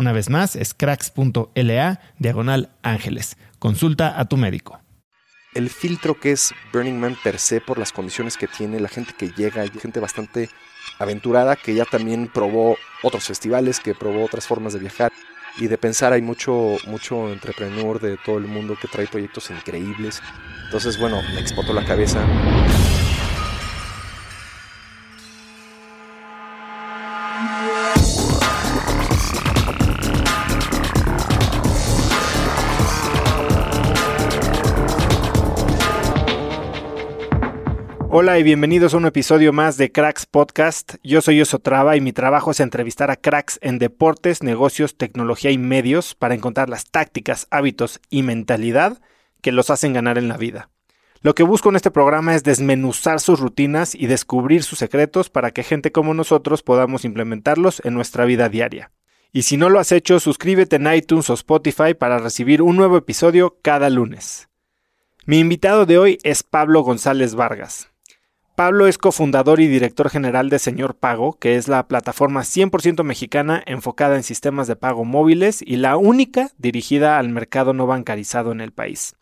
Una vez más, es cracks.la diagonal ángeles. Consulta a tu médico. El filtro que es Burning Man per se por las condiciones que tiene, la gente que llega, hay gente bastante aventurada que ya también probó otros festivales, que probó otras formas de viajar y de pensar. Hay mucho, mucho entrepreneur de todo el mundo que trae proyectos increíbles. Entonces, bueno, me explotó la cabeza. Hola y bienvenidos a un episodio más de Cracks Podcast. Yo soy Osotrava y mi trabajo es entrevistar a cracks en deportes, negocios, tecnología y medios para encontrar las tácticas, hábitos y mentalidad que los hacen ganar en la vida. Lo que busco en este programa es desmenuzar sus rutinas y descubrir sus secretos para que gente como nosotros podamos implementarlos en nuestra vida diaria. Y si no lo has hecho, suscríbete en iTunes o Spotify para recibir un nuevo episodio cada lunes. Mi invitado de hoy es Pablo González Vargas. Pablo es cofundador y director general de Señor Pago, que es la plataforma 100% mexicana enfocada en sistemas de pago móviles y la única dirigida al mercado no bancarizado en el país.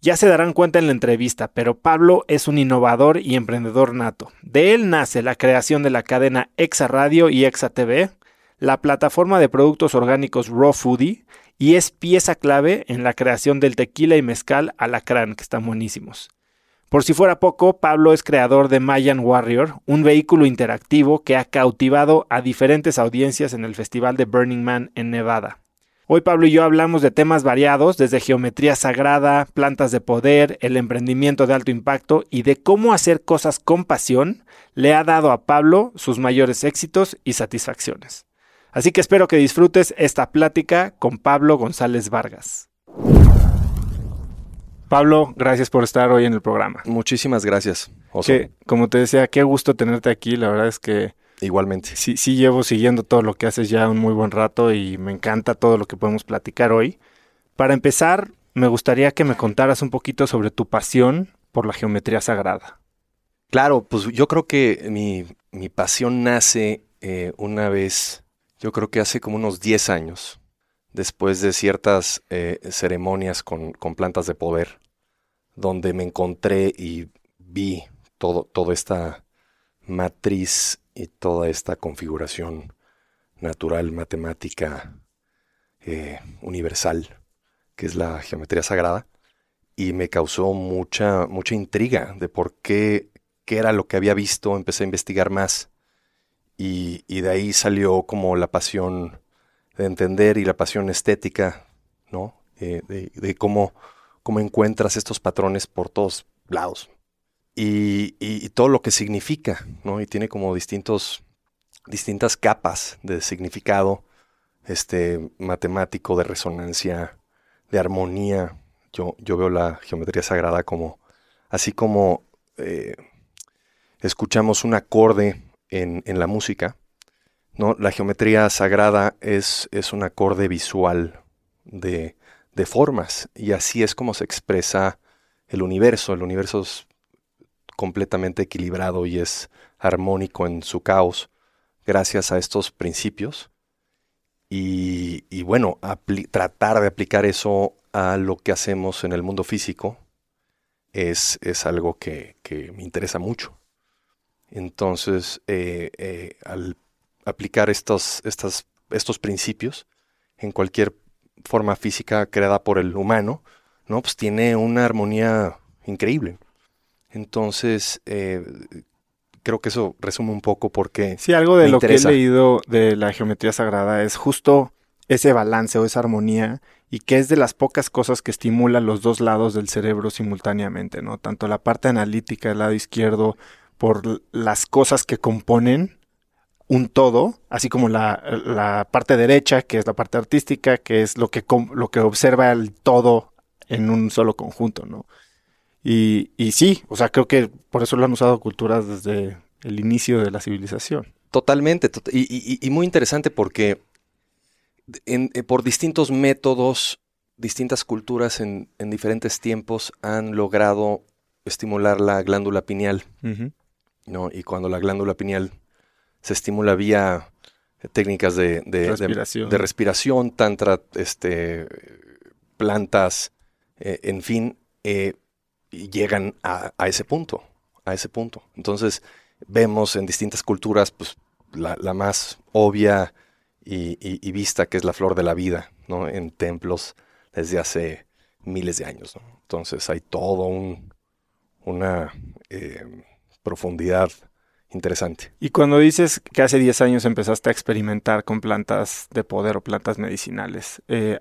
Ya se darán cuenta en la entrevista, pero Pablo es un innovador y emprendedor nato. De él nace la creación de la cadena Exa Radio y Exa TV, la plataforma de productos orgánicos Raw Foodie, y es pieza clave en la creación del tequila y mezcal alacrán, que están buenísimos. Por si fuera poco, Pablo es creador de Mayan Warrior, un vehículo interactivo que ha cautivado a diferentes audiencias en el Festival de Burning Man en Nevada. Hoy Pablo y yo hablamos de temas variados, desde geometría sagrada, plantas de poder, el emprendimiento de alto impacto y de cómo hacer cosas con pasión le ha dado a Pablo sus mayores éxitos y satisfacciones. Así que espero que disfrutes esta plática con Pablo González Vargas. Pablo, gracias por estar hoy en el programa. Muchísimas gracias. Que, como te decía, qué gusto tenerte aquí. La verdad es que Igualmente. Sí, sí llevo siguiendo todo lo que haces ya un muy buen rato y me encanta todo lo que podemos platicar hoy. Para empezar, me gustaría que me contaras un poquito sobre tu pasión por la geometría sagrada. Claro, pues yo creo que mi, mi pasión nace eh, una vez, yo creo que hace como unos 10 años, después de ciertas eh, ceremonias con, con plantas de poder donde me encontré y vi todo, toda esta matriz y toda esta configuración natural, matemática, eh, universal, que es la geometría sagrada. y me causó mucha, mucha intriga de por qué, qué era lo que había visto, empecé a investigar más y, y de ahí salió como la pasión de entender y la pasión estética, ¿no? Eh, de, cómo, cómo encuentras estos patrones por todos lados. Y, y, todo lo que significa, ¿no? Y tiene como distintos, distintas capas de significado este, matemático, de resonancia, de armonía. Yo, yo veo la geometría sagrada como, así como eh, escuchamos un acorde en, en, la música, ¿no? La geometría sagrada es, es un acorde visual de, de formas y así es como se expresa el universo. El universo es completamente equilibrado y es armónico en su caos gracias a estos principios y, bueno, tratar de aplicar eso a lo que hacemos en el mundo físico es, es algo que, me interesa mucho. Entonces, eh, eh, al aplicar estos, estas, estos principios en cualquier forma física creada por el humano, ¿no? Pues tiene una armonía increíble. Entonces, eh, creo que eso resume un poco porque... Sí, algo de lo que he leído de la geometría sagrada es justo ese balance o esa armonía y que es de las pocas cosas que estimulan los dos lados del cerebro simultáneamente, ¿no? Tanto la parte analítica del lado izquierdo por las cosas que componen un todo, así como la, parte derecha, que es la parte artística, que es lo que, lo que observa el todo en un solo conjunto, ¿no? Y, y sí, o sea, creo que por eso lo han usado culturas desde el inicio de la civilización. Totalmente, y, muy interesante porque eh, por distintos métodos, distintas culturas en, diferentes tiempos han logrado estimular la glándula pineal, ¿no? Y cuando la glándula pineal se estimula vía técnicas de, respiración. tantra, este, plantas, eh, en fin, eh, llegan a, ese punto, a ese punto. Entonces vemos en distintas culturas, pues la, más obvia y, vista que es la flor de la vida, ¿no? En templos desde hace miles de años, Entonces hay todo un, una eh, profundidad interesante. Y cuando dices que hace 10 años empezaste a experimentar con plantas de poder o plantas medicinales, eh,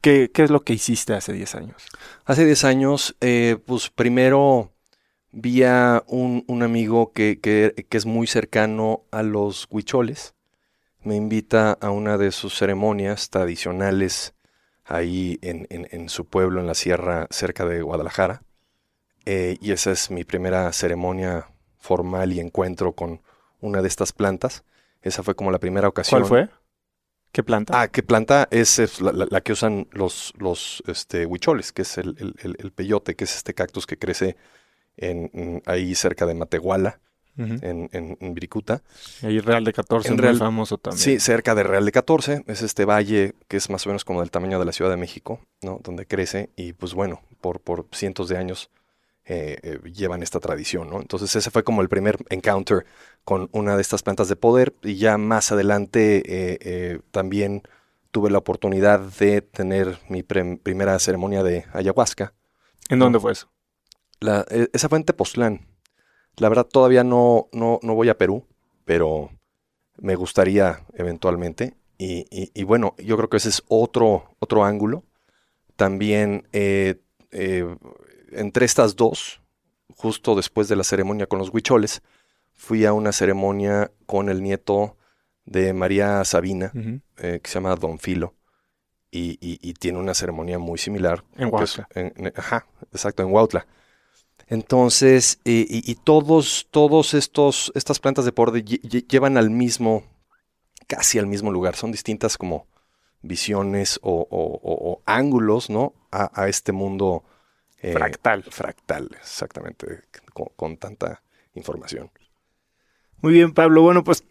¿qué, es lo que hiciste hace 10 años? Hace 10 años, eh, pues primero vi a un, amigo que, que, es muy cercano a los huicholes. Me invita a una de sus ceremonias tradicionales ahí en, en, su pueblo, en la sierra cerca de Guadalajara. Eh, y esa es mi primera ceremonia formal y encuentro con una de estas plantas. Esa fue como la primera ocasión. ¿Cuál fue? ¿Qué planta? Ah, ¿qué planta? Es, la, que usan los, los este, huicholes, que es el, el, peyote, que es este cactus que crece en, ahí cerca de Matehuala, en, en, Viricuta. Ahí Real de 14, en Real, famoso también. Sí, cerca de Real de 14. Es este valle que es más o menos como del tamaño de la Ciudad de México, ¿no? Donde crece y pues bueno, por, por cientos de años eh, eh, llevan esta tradición, ¿no? Entonces ese fue como el primer encounter con una de estas plantas de poder y ya más adelante eh, también tuve la oportunidad de tener mi primera ceremonia de ayahuasca. ¿En dónde fue eso? La, esa fue en Tepoztlán. La verdad todavía no, no, no, voy a Perú, pero me gustaría eventualmente. Y, y, bueno, yo creo que ese es otro, otro ángulo. También entre estas dos, justo después de la ceremonia con los huicholes, fui a una ceremonia con el nieto de María Sabina, eh, que se llama Don Filo, y, tiene una ceremonia muy similar. En Huautla. ajá, exacto, en Huautla. Entonces, y, todos, todos estos, estas plantas de poder llevan al mismo, casi al mismo lugar. Son distintas como visiones o, ángulos, ¿no? A, a este mundo eh, fractal. Fractal, exactamente, con, tanta información. Muy bien, Pablo. Bueno, pues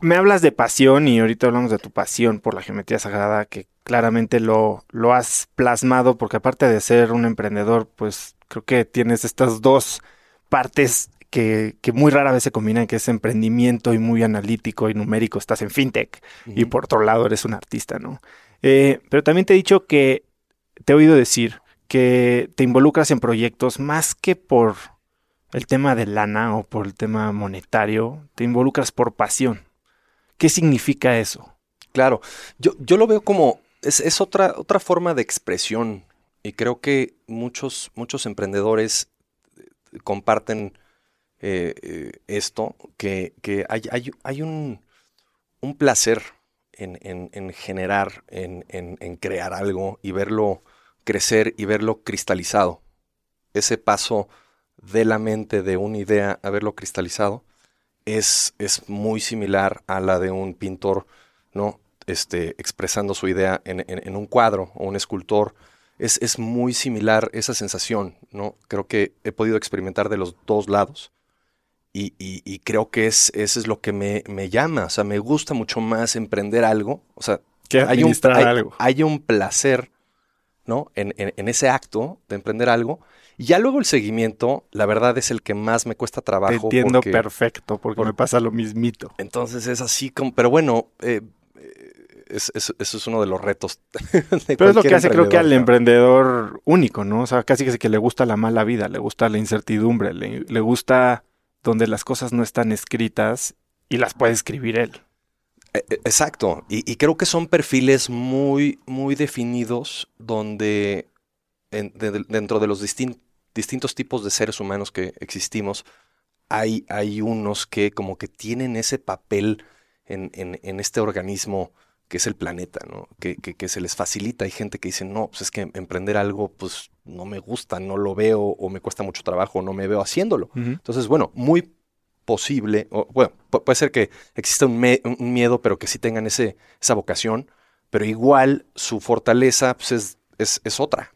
me hablas de pasión y ahorita hablamos de tu pasión por la geometría sagrada, que claramente lo, lo has plasmado, porque aparte de ser un emprendedor, pues creo que tienes estas dos partes que, que, muy rara vez se combinan, que es emprendimiento y muy analítico y numérico. Estás en fintech y por otro lado eres un artista, ¿no? Eh, pero también te he dicho que te he oído decir que te involucras en proyectos más que por el tema de lana o por el tema monetario, te involucras por pasión. ¿Qué significa eso? Claro, yo, yo lo veo como, es, otra, otra forma de expresión y creo que muchos, muchos emprendedores eh, comparten eh, esto, que, hay, hay, un, un, placer en, en, generar, en, en, crear algo y verlo crecer y verlo cristalizado. Ese paso de la mente de una idea a verlo cristalizado es, es muy similar a la de un pintor, ¿no? Este, expresando su idea en, un cuadro o un escultor. Es, es, muy similar esa sensación, ¿no? Creo que he podido experimentar de los dos lados. Y, y, creo que es, eso es lo que me, me, llama. O sea, me gusta mucho más emprender algo. O sea, hay un, algo. hay un placer, ¿no? En, en, ese acto de emprender algo y ya luego el seguimiento, la verdad es el que más me cuesta trabajo. Te entiendo perfecto, porque me pasa lo mismito. Entonces es así como, pero bueno, eh, eh, eso es uno de los retos. pero es lo que hace creo que al emprendedor único, ¿no? O sea, casi que, que le gusta la mala vida, le gusta la incertidumbre, le, gusta donde las cosas no están escritas y las puede escribir él. E, e, exacto, y, y, creo que son perfiles muy, muy definidos donde dentro de los distintos tipos de seres humanos que existimos, hay, hay unos que como que tienen ese papel en, en, este organismo que es el planeta, ¿no? Que, que, se les facilita. Hay gente que dice, no, pues es que emprender algo, pues no me gusta, no lo veo, o me cuesta mucho trabajo, no me veo haciéndolo. Entonces, bueno, muy posible, o, bueno, puede ser que exista un, un, miedo, pero que sí tengan ese, esa vocación, pero igual su fortaleza pues es, es, es otra,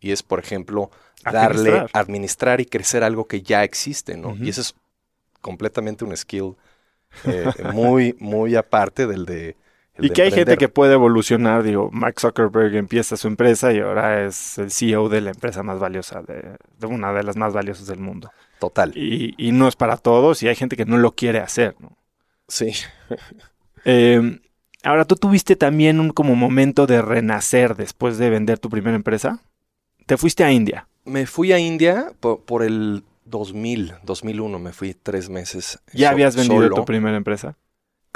y es, por ejemplo, darle, administrar y crecer algo que ya existe, ¿no? Y ese es completamente un skill eh, muy, muy aparte del de... y que hay gente que puede evolucionar, digo, Mark Zuckerberg empieza su empresa y ahora es el CEO de la empresa más valiosa, de, una de las más valiosas del mundo. Total. Y, y, no es para todos y hay gente que no lo quiere hacer, ¿no? Sí. eh, ahora, ¿tú tuviste también un como momento de renacer después de vender tu primera empresa? Te fuiste a India. Me fui a India por, el 2000, 2001, me fui tres meses. ¿Ya habías vendido tu primera empresa?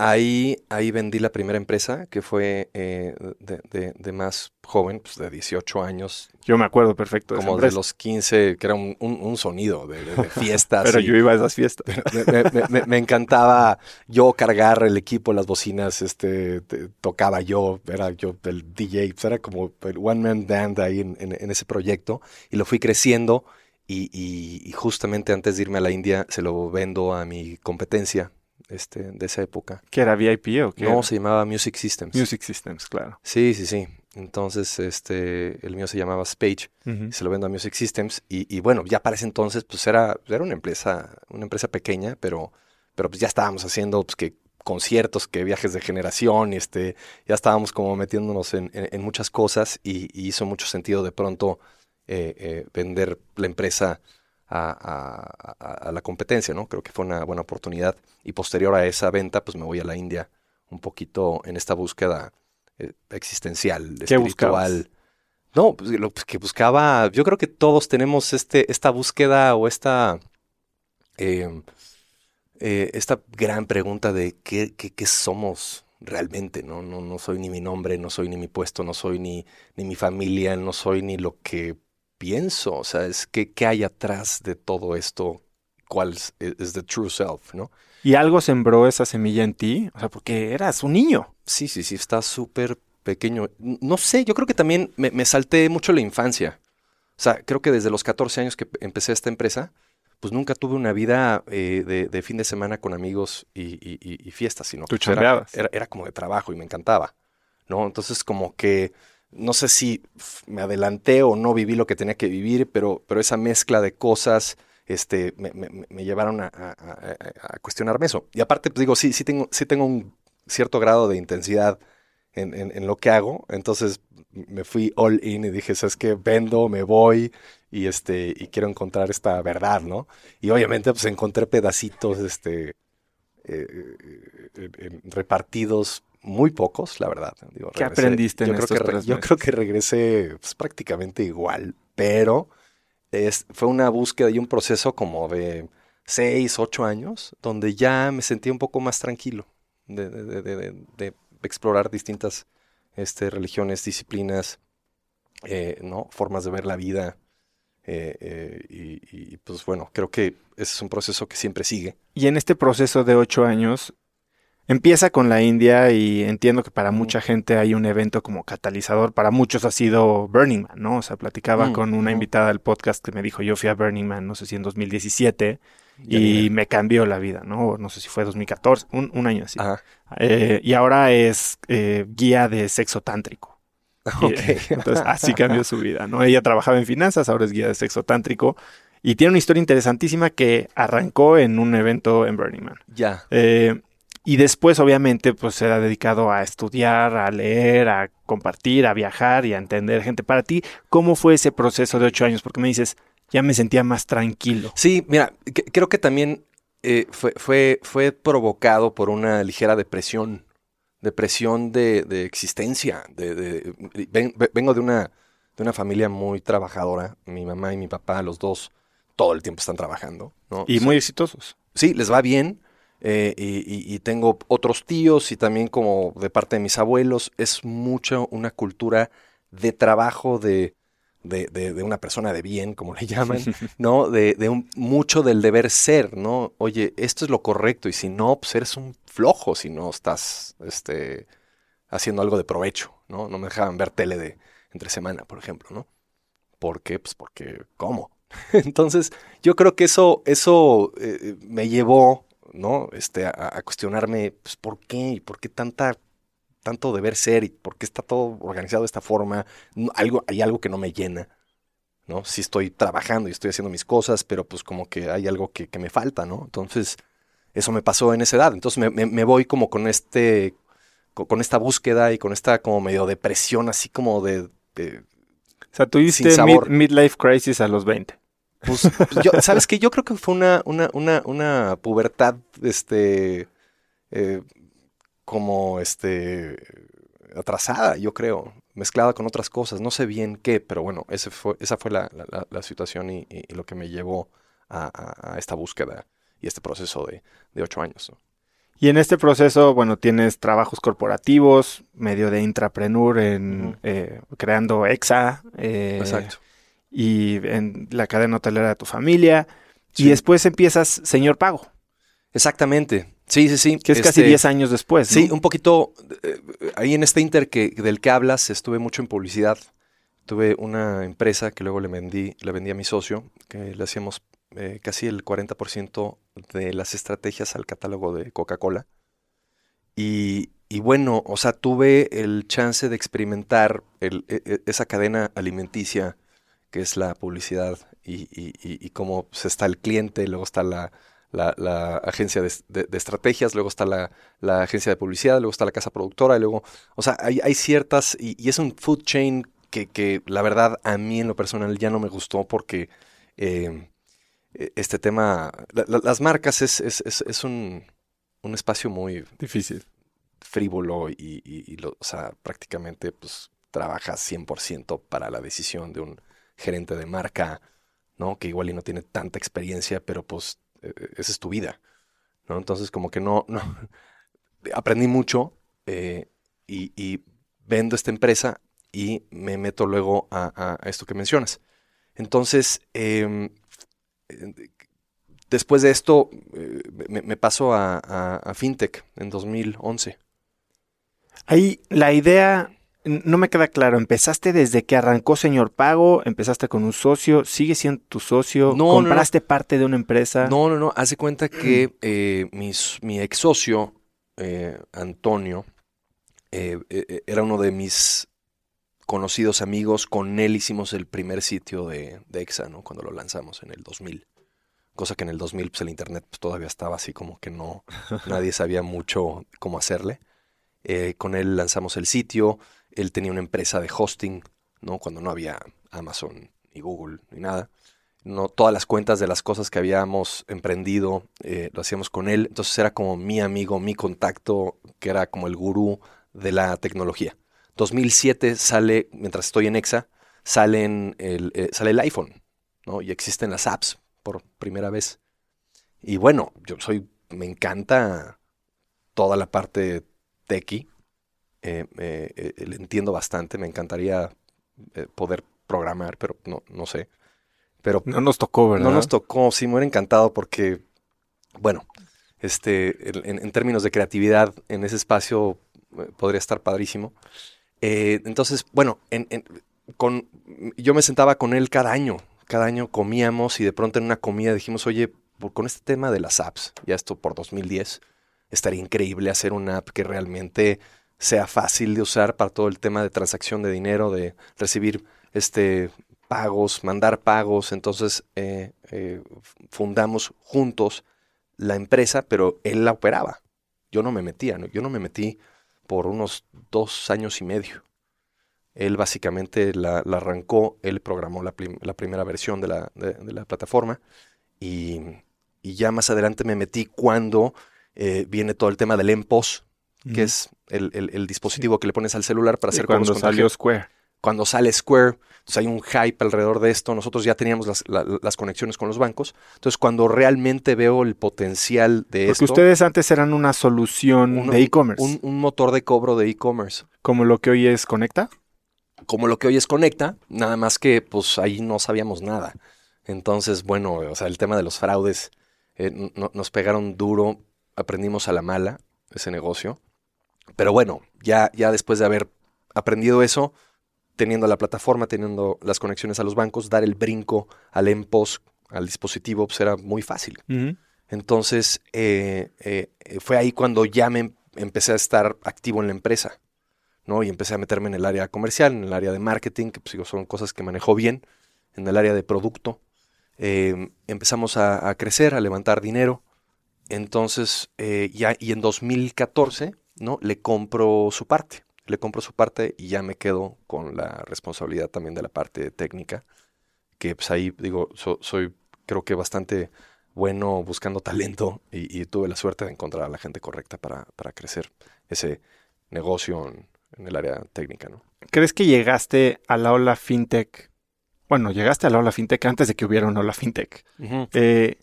Ahí, ahí vendí la primera empresa, que fue eh, de, más joven, pues de 18 años. Yo me acuerdo perfecto. De como de los 15, que era un, sonido de, fiestas. Pero yo iba a esas fiestas. Me, encantaba yo cargar el equipo, las bocinas, este, tocaba yo, era yo el DJ, pues era como el one man band ahí en, ese proyecto y lo fui creciendo. Y, y justamente antes de irme a la India se lo vendo a mi competencia, este, de esa época. ¿Que era VIP o qué? No, se llamaba Music Systems. Music Systems, claro. Sí, sí, sí. Entonces, este, el mío se llamaba Spage, se lo vendo a Music Systems, y, bueno, ya para ese entonces, pues era, era una empresa, una empresa pequeña, pero, pero pues ya estábamos haciendo pues, que conciertos, que viajes de generación, y este, ya estábamos como metiéndonos en, muchas cosas, y, hizo mucho sentido de pronto eh, eh, vender la empresa a, la competencia, ¿no? Creo que fue una buena oportunidad. Y posterior a esa venta, pues me voy a la India un poquito en esta búsqueda eh, existencial, espiritual. No, pues, lo pues, que buscaba, yo creo que todos tenemos este, esta búsqueda o esta, em, eh, esta gran pregunta de qué, qué, somos realmente, ¿no? ¿no? No soy ni mi nombre, no soy ni mi puesto, no soy ni, ni mi familia, no soy ni lo que pienso, o sea, es que qué hay atrás de todo esto, cuál es, the true self, ¿no? ¿Y algo sembró esa semilla en ti? O sea, porque eras un niño. Sí, sí, sí, está súper pequeño. No sé, yo creo que también me, salté mucho la infancia. O sea, creo que desde los 14 años que empecé esta empresa, pues nunca tuve una vida eh, de, fin de semana con amigos y, fiestas, sino que era, era, como de trabajo y me encantaba, ¿no? Entonces como que no sé si me adelanté o no viví lo que tenía que vivir, pero, pero esa mezcla de cosas este, me, llevaron a, cuestionarme eso. Y aparte, pues digo, sí, sí tengo, sí tengo un cierto grado de intensidad en, lo que hago. Entonces me fui all in y dije, ¿sabes qué? Vendo, me voy y, este, y quiero encontrar esta verdad, ¿no? Y obviamente pues encontré pedacitos este, eh, eh, repartidos muy pocos, la verdad. Digo, ¿Qué regresé- aprendiste en yo creo estos que re- tres Yo creo que regresé pues, prácticamente igual, pero es, fue una búsqueda y un proceso como de seis, ocho años, donde ya me sentía un poco más tranquilo de, de- de- de- de- de explorar distintas este, religiones, disciplinas, eh, ¿no? formas de ver la vida. eh, eh, y, y, pues bueno, creo que ese es un proceso que siempre sigue. Y en este proceso de ocho años, empieza con la India y entiendo que para mucha gente hay un evento como catalizador. Para muchos ha sido Burning Man, ¿no? O sea, platicaba Mm, con una invitada del podcast que me dijo, yo fui a Burning Man, no sé si en 2017, Ya, y me cambió la vida, ¿no? No sé si fue 2014, un, un año así. Ajá. Eh, y ahora es eh, guía de sexo tántrico. Y, Ok. Entonces, así cambió su vida, ¿no? Ella trabajaba en finanzas, ahora es guía de sexo tántrico. Y tiene una historia interesantísima que arrancó en un evento en Burning Man. Ya. Eh, y después, obviamente, pues se ha dedicado a estudiar, a leer, a compartir, a viajar y a entender gente. Para ti, ¿cómo fue ese proceso de ocho años? Porque me dices, ya me sentía más tranquilo. Sí, mira, que- creo que también eh, fue, fue, fue provocado por una ligera depresión, depresión de, de existencia. De, de- ven- ve- vengo de una, de una familia muy trabajadora. Mi mamá y mi papá, los dos, todo el tiempo están trabajando. ¿no? Y muy exitosos. Sí, les va bien. Eh, y, tengo otros tíos y también como de parte de mis abuelos. Es mucho una cultura de trabajo de, de, de- una persona de bien, como le llaman, ¿no? De, un, mucho del deber ser, ¿no? Oye, esto es lo correcto y si no, pues eres un flojo si no estás este, haciendo algo de provecho, ¿no? No me dejaban ver tele de entre semana, por ejemplo, ¿no? ¿Por qué? Pues porque, ¿cómo? Entonces, yo creo que eso, eso eh, me llevó, ¿no? Este, a, a cuestionarme, pues, ¿por qué? ¿Y por qué tanta, tanto deber ser? ¿Y por qué está todo organizado de esta forma? No, algo, hay algo que no me llena, ¿no? Sí estoy trabajando y estoy haciendo mis cosas, pero pues como que hay algo que, que me falta, ¿no? Entonces, eso me pasó en esa edad. Entonces me, me- me voy como con este, con, con esta búsqueda y con esta como medio depresión, así como de, de- O sea, tuviste mid- midlife crisis a los 20. Pues, yo, ¿sabes qué? Yo creo que fue una, una, una, una pubertad, este, eh, como, este, atrasada, yo creo, mezclada con otras cosas. No sé bien qué, pero bueno, ese fue, esa fue la, la- situación y, y- y lo que me llevó a, a- a esta búsqueda y este proceso de, de ocho años. ¿no? Y en este proceso, bueno, tienes trabajos corporativos, medio de intrapreneur en eh, creando EXA eh, Exacto. Y en la cadena hotelera de tu familia. Sí. Y después empiezas Señor Pago, Exactamente. Sí, sí, sí. que es casi Este, 10 años después. ¿no? Sí, un poquito. eh, ahí en este inter que, del que hablas, estuve mucho en publicidad. Tuve una empresa que luego le vendí, le vendí a mi socio, que le hacíamos eh, casi el 40% de las estrategias al catálogo de Coca-Cola. Y, y bueno, o sea, tuve el chance de experimentar el- e- e- esa cadena alimenticia que es la publicidad y, y- y- y cómo pues, está el cliente, luego está la, la- la agencia de, de- de estrategias, luego está la, la agencia de publicidad, luego está la casa productora, y luego, o sea, hay, hay ciertas, y, y es un food chain que, que la verdad a mí en lo personal ya no me gustó porque eh, eh, este tema, la- la- las marcas es, es, es- es un, un espacio muy Difícil. frívolo y, y- y lo- o sea, prácticamente pues trabajas 100% para la decisión de un gerente de marca, ¿no? Que igual y no tiene tanta experiencia, pero pues eh, esa es tu vida, ¿no? Entonces como que no, no, aprendí mucho eh, y, vendo esta empresa y me meto luego a, esto que mencionas. Entonces, em, después de esto, eh, me, paso a, a- a FinTech en 2011. Ahí la idea no me queda claro. ¿Empezaste desde que arrancó Señor Pago? ¿Empezaste con un socio? ¿Sigue siendo tu socio? No, no, no. ¿Compraste parte de una empresa? No, no, no. Haz de cuenta que eh, mis- mi ex socio, eh, Antonio, eh, era uno de mis conocidos amigos. Con él hicimos el primer sitio de, de EXA, ¿no? Cuando lo lanzamos en el 2000. Cosa que en el 2000, pues el internet pues, todavía estaba así como que no, nadie sabía mucho cómo hacerle. Con él lanzamos el sitio. Él tenía una empresa de hosting, ¿no? Cuando no había Amazon ni Google ni nada. No, todas las cuentas de las cosas que habíamos emprendido eh, lo hacíamos con él. Entonces era como mi amigo, mi contacto, que era como el gurú de la tecnología. 2007 sale, mientras estoy en EXA, salen el, eh, sale el iPhone, ¿no? Y existen las apps por primera vez. Y bueno, yo soy, me encanta toda la parte techie. Eh, eh, le entiendo bastante, me encantaría poder programar, pero no, no sé. Pero no nos tocó, ¿verdad? No nos tocó, sí, me hubiera encantado porque, bueno, este, en, términos de creatividad, en ese espacio podría estar padrísimo. entonces, bueno, en, con, yo me sentaba con él cada año, cada año comíamos y de pronto en una comida dijimos, oye, con este tema de las apps, ya esto por 2010, estaría increíble hacer una app que realmente sea fácil de usar para todo el tema de transacción de dinero, de recibir este, pagos, mandar pagos. Entonces eh, eh, fundamos juntos la empresa, pero él la operaba. Yo no me metía, yo no me metí por unos dos años y medio. Él básicamente la, arrancó, él programó la, primera versión de la, plataforma y, ya más adelante me metí cuando eh, viene todo el tema del MPOS, que es el, dispositivo que le pones al celular para hacer cuando salió Square. Cuando sale Square, entonces hay un hype alrededor de esto. Nosotros ya teníamos las, conexiones con los bancos. Entonces, cuando realmente veo el potencial de Porque ustedes antes eran una solución de e-commerce. Un, un, motor de cobro de e-commerce. Como lo que hoy es Conecta como lo que hoy es Conecta, nada más que pues ahí no sabíamos nada. Entonces, bueno, o sea, el tema de los fraudes eh, nos pegaron duro, aprendimos a la mala ese negocio. Pero bueno, ya, ya después de haber aprendido eso, teniendo la plataforma, teniendo las conexiones a los bancos, dar el brinco al EMPOS, al dispositivo, pues era muy fácil. Entonces, eh, eh, fue ahí cuando ya me empecé a estar activo en la empresa. Y empecé a meterme en el área comercial, en el área de marketing, que pues, son cosas que manejo bien, en el área de producto. Em, empezamos a, crecer, a levantar dinero. Entonces, eh, ya, y en 2014, ¿no? Le compro su parte. Le compro su parte y ya me quedo con la responsabilidad también de la parte técnica. Que pues ahí, digo, soy creo que bastante bueno buscando talento y, tuve la suerte de encontrar a la gente correcta para, para crecer ese negocio en, en el área técnica, ¿no? ¿Crees que llegaste a la ola fintech? Bueno, llegaste a la ola fintech antes de que hubiera una ola fintech. Eh,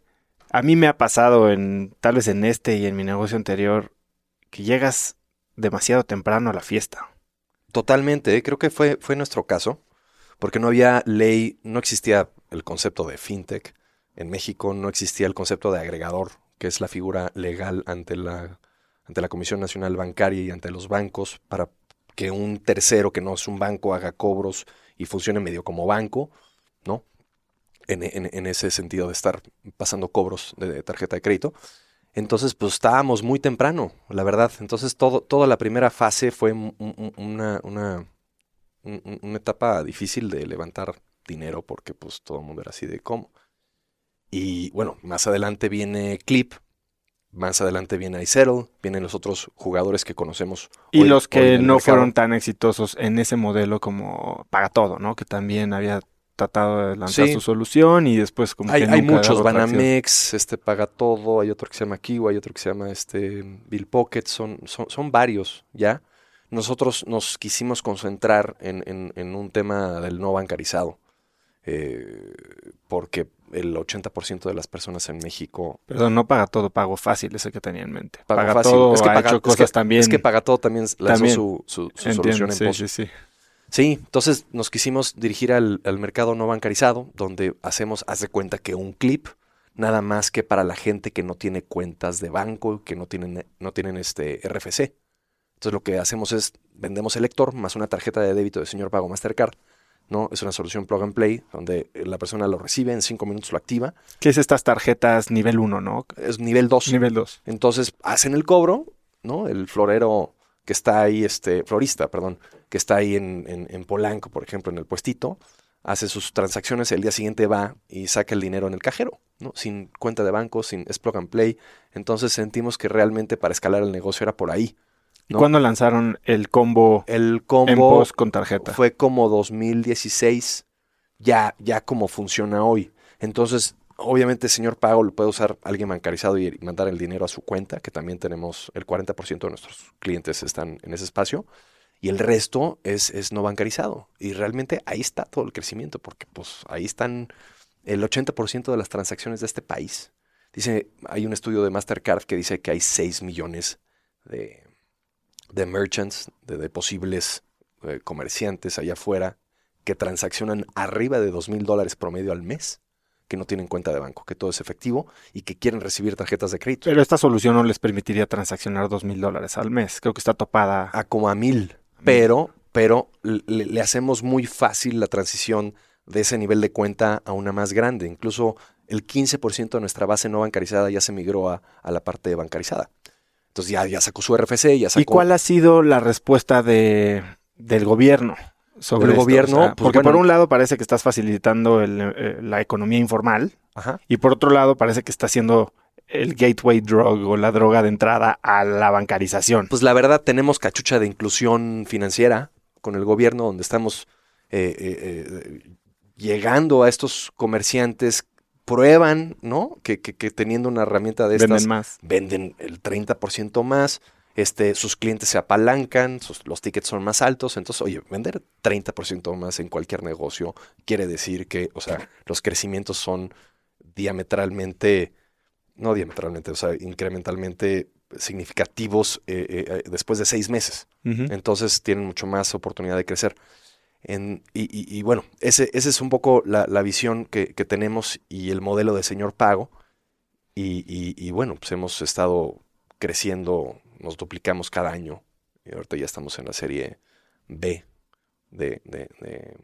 a mí me ha pasado en tal vez en este y en mi negocio anterior que llegas demasiado temprano a la fiesta. Totalmente, ¿eh? creo que fue, fue nuestro caso, porque no había ley, no existía el concepto de fintech. En México no existía el concepto de agregador, que es la figura legal ante la, ante la Comisión Nacional Bancaria y ante los bancos para que un tercero que no es un banco haga cobros y funcione medio como banco, ¿no? En, ese sentido de estar pasando cobros de, tarjeta de crédito. Entonces, pues estábamos muy temprano, la verdad. Entonces, todo, toda la primera fase fue una, una, una etapa difícil de levantar dinero porque pues todo el mundo era así de cómo. Y bueno, más adelante viene Clip, más adelante viene iSettle, vienen los otros jugadores que conocemos. Y los que no fueron tan exitosos en ese modelo como Paga Todo, ¿no? Que también había tratado de lanzar su solución y después como hay, que hay muchos, Banamex, este Paga Todo, hay otro que se llama Kiwi, hay otro que se llama este Bill Pocket, son, son, son varios, ¿ya? Nosotros nos quisimos concentrar en, en un tema del no bancarizado. Eh, porque el 80% de las personas en México... Perdón, no paga todo, pago fácil, ese que tenía en mente. Paga, todo, es que ha hecho cosas también... Es que paga todo también lanzó su, su, solución en sí, Sí, sí. Sí, entonces nos quisimos dirigir al, mercado no bancarizado, donde hacemos, haz de cuenta que un clip, nada más que para la gente que no tiene cuentas de banco, que no tienen, no tienen este RFC. Entonces lo que hacemos es, vendemos el lector más una tarjeta de débito de señor pago Mastercard ¿no? Es una solución plug and play donde la persona lo recibe, en cinco minutos lo activa. ¿Qué es estas tarjetas nivel 1, no? Es nivel 2. Nivel 2. Entonces hacen el cobro, ¿no? El florero que está ahí, este, florista, perdón, que está ahí en, en, Polanco, por ejemplo, en el puestito, hace sus transacciones, el día siguiente va y saca el dinero en el cajero, ¿no? Sin cuenta de banco, sin es plug and play. Entonces sentimos que realmente para escalar el negocio era por ahí. ¿Cuándo lanzaron el combo? El combo con tarjeta. Fue como 2016, ya, ya como funciona hoy. Entonces, obviamente, señor pago lo puede usar alguien bancarizado y mandar el dinero a su cuenta, que también tenemos el 40% de nuestros clientes están en ese espacio. Y el resto es, no bancarizado. Y realmente ahí está todo el crecimiento, porque pues ahí están el 80% de las transacciones de este país. Dice, hay un estudio de Mastercard que dice que hay 6 millones de, de merchants, de, posibles eh, comerciantes allá afuera que transaccionan arriba de 2 mil dólares promedio al mes, que no tienen cuenta de banco, que todo es efectivo y que quieren recibir tarjetas de crédito. Pero esta solución no les permitiría transaccionar 2 mil dólares al mes. Creo que está topada. A como a mil. Pero, pero le, hacemos muy fácil la transición de ese nivel de cuenta a una más grande. Incluso el 15% de nuestra base no bancarizada ya se migró a, la parte bancarizada. Entonces ya, ya sacó su RFC, ya sacó... ¿Y cuál ha sido la respuesta de, del gobierno? Sobre el gobierno. Pues porque por un lado parece que estás facilitando eh, la economía informal y por otro lado parece que está haciendo el gateway drug o la droga de entrada a la bancarización. Pues la verdad tenemos cachucha de inclusión financiera con el gobierno donde estamos eh, eh, llegando a estos comerciantes prueban, ¿no? Que, que, teniendo una herramienta de estas venden más. Venden el 30% más este, sus clientes se apalancan, los tickets son más altos, entonces, oye, vender 30% más en cualquier negocio quiere decir que, o sea, los crecimientos son diametralmente, no diametralmente, o sea, incrementalmente significativos eh, eh, eh, después de seis meses. Entonces tienen mucho más oportunidad de crecer. y, bueno, ese, ese, es un poco la, visión que, que, tenemos y el modelo de señor pago. Y, bueno, pues hemos estado creciendo nos duplicamos cada año. Y ahorita ya estamos en la serie B de, de, de,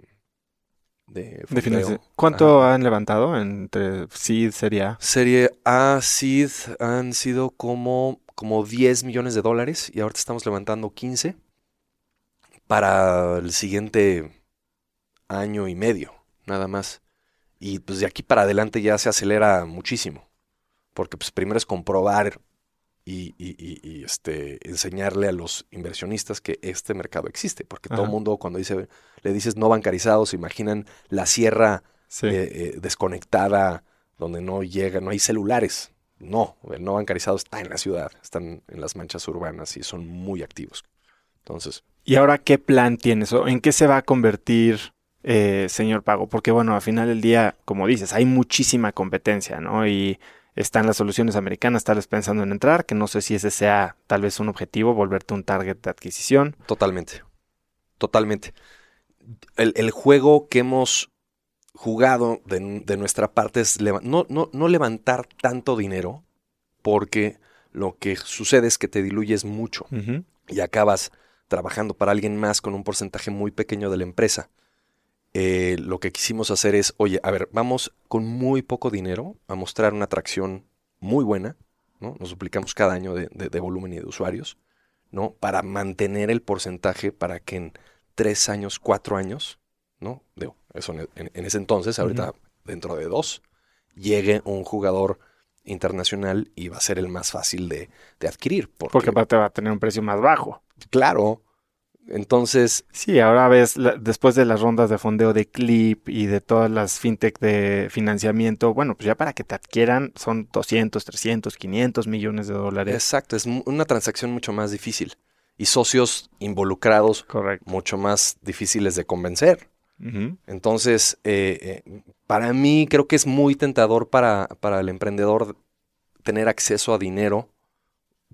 ¿Cuánto han levantado entre Seed, Serie A? Serie A, Seed han sido como, como 10 millones de dólares y ahorita estamos levantando 15 para el siguiente año y medio, nada más. Y pues de aquí para adelante ya se acelera muchísimo. Porque pues primero es comprobar y, este, enseñarle a los inversionistas que este mercado existe. Porque todo el mundo cuando dice, le dices no bancarizados, se imaginan la sierra eh, eh, desconectada donde no llega, no hay celulares. No, el no bancarizado está en la ciudad, están en las manchas urbanas y son muy activos. Entonces. ¿Y ahora qué plan tienes? ¿En qué se va a convertir, eh, señor Pago? Porque bueno, al final del día, como dices, hay muchísima competencia, ¿no? Y están las soluciones americanas, tal vez pensando en entrar, que no sé si ese sea tal vez un objetivo, volverte un target de adquisición. Totalmente, totalmente. El, juego que hemos jugado de, nuestra parte es no, no, levantar tanto dinero, porque lo que sucede es que te diluyes mucho y acabas trabajando para alguien más con un porcentaje muy pequeño de la empresa. Eh, lo que quisimos hacer es, oye, a ver, vamos con muy poco dinero a mostrar una atracción muy buena, ¿no? Nos duplicamos cada año de, volumen y de usuarios, ¿no? Para mantener el porcentaje para que en tres años, cuatro años, ¿no? Digo, eso en, ese entonces, ahorita dentro de dos, llegue un jugador internacional y va a ser el más fácil de, adquirir. Porque, porque aparte va a tener un precio más bajo. Claro, entonces. Sí, ahora ves, después de las rondas de fondeo de Clip y de todas las fintech de financiamiento, bueno, pues ya para que te adquieran son 200, 300, 500 millones de dólares. Exacto, es una transacción mucho más difícil. Y socios involucrados mucho más difíciles de convencer. Entonces, eh, eh, para mí creo que es muy tentador para, para el emprendedor tener acceso a dinero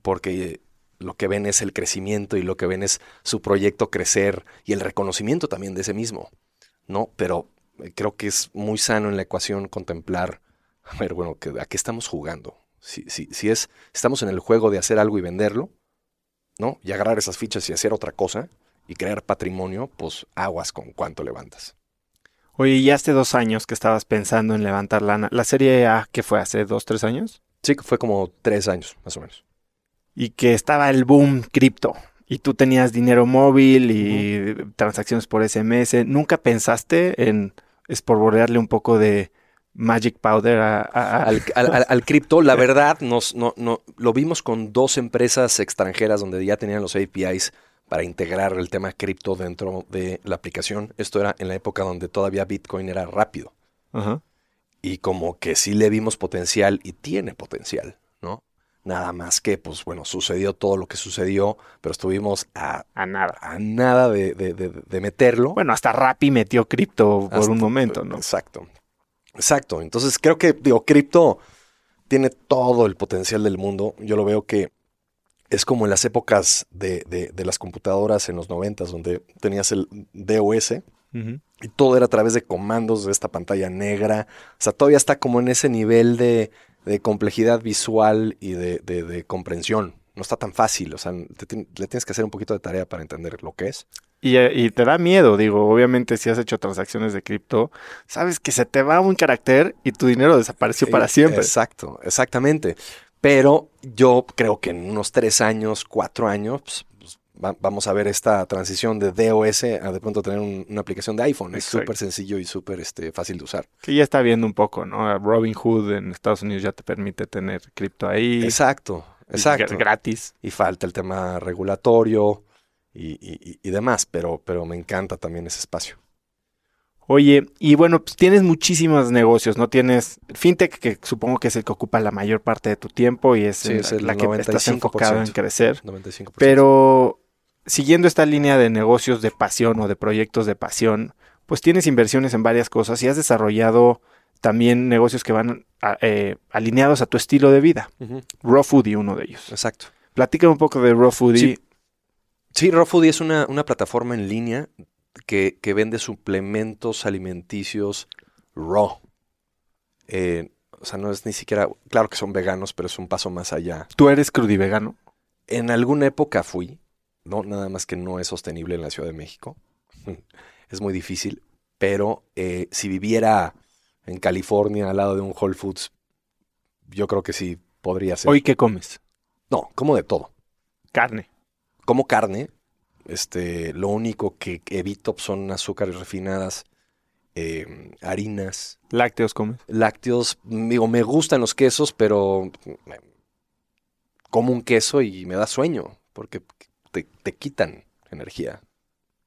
porque lo que ven es el crecimiento y lo que ven es su proyecto crecer y el reconocimiento también de ese mismo, ¿no? Pero eh, creo que es muy sano en la ecuación contemplar, a ver, bueno, ¿a qué estamos jugando? Si, si, si es, estamos en el juego de hacer algo y venderlo, ¿no? Y agarrar esas fichas y hacer otra cosa y crear patrimonio, pues aguas con cuánto levantas. Oye, ya hace dos años que estabas pensando en levantar lana. ¿La serie A qué fue? ¿Hace dos, tres años? Sí, fue como tres años, más o menos y que estaba el boom cripto y tú tenías dinero móvil y transacciones por SMS, ¿nunca pensaste en esporborearle un poco de Magic Powder al, cripto? La verdad, nos, no, no, lo vimos con dos empresas extranjeras donde ya tenían los APIs para integrar el tema cripto dentro de la aplicación. Esto era en la época donde todavía Bitcoin era rápido. y como que sí le vimos potencial y tiene potencial. Nada más que, pues bueno, sucedió todo lo que sucedió, pero estuvimos a, A nada. a nada de, de- de- de meterlo. Bueno, hasta Rappi metió cripto por Hasta- un momento, ¿no? Exacto. Exacto. Entonces creo que, digo, cripto tiene todo el potencial del mundo. Yo lo veo que es como en las épocas de, de- de las computadoras en los noventas, donde tenías el DOS y todo era a través de comandos de esta pantalla negra. O sea, todavía está como en ese nivel de, de complejidad visual y de, de- de comprensión. No está tan fácil. O sea, te le tienes que hacer un poquito de tarea para entender lo que es. Y, eh, y te da miedo, digo, obviamente si has hecho transacciones de cripto, sabes que se te va un carácter y tu dinero desapareció para siempre. Exacto, exactamente. Pero yo creo que en unos tres años, cuatro años, pues, va- vamos a ver esta transición de DOS a de pronto tener un- una aplicación de iPhone. Es súper sencillo y súper este, fácil de usar. Que ya está viendo un poco, ¿no? Robinhood en Estados Unidos ya te permite tener cripto ahí. Exacto, y exacto. gr- Gratis. Y falta el tema regulatorio y, y- y- y demás, pero, pero me encanta también ese espacio. Oye, y bueno, pues tienes muchísimos negocios, ¿no? Tienes fintech, que supongo que es el que ocupa la mayor parte de tu tiempo y es, Sí, es la- el la que estás 95%. enfocado en crecer. 95%. Pero siguiendo esta línea de negocios de pasión o de proyectos de pasión, pues tienes inversiones en varias cosas y has desarrollado también negocios que van a- eh, alineados a tu estilo de vida. Raw Foodie, uno de ellos. Exacto. Platícame un poco de Raw Foodie. Sí. Sí, Raw Foodie es una, una plataforma en línea que, que vende suplementos alimenticios raw. Eh, o sea, no es ni siquiera, claro que son veganos, pero es un paso más allá. Tú eres crudivegano. En alguna época fui, no, nada más que no es sostenible en la Ciudad de México. es muy difícil, pero eh, si viviera en California al lado de un Whole Foods, yo creo que sí podría ser. Hoy, ¿qué comes? No, como de todo. Carne. como carne, este, lo único que evito son azúcares refinadas, eh, harinas, Lácteos comes. lácteos. Digo, me gustan los quesos, pero me- como un queso y me da sueño, porque te, te quitan energía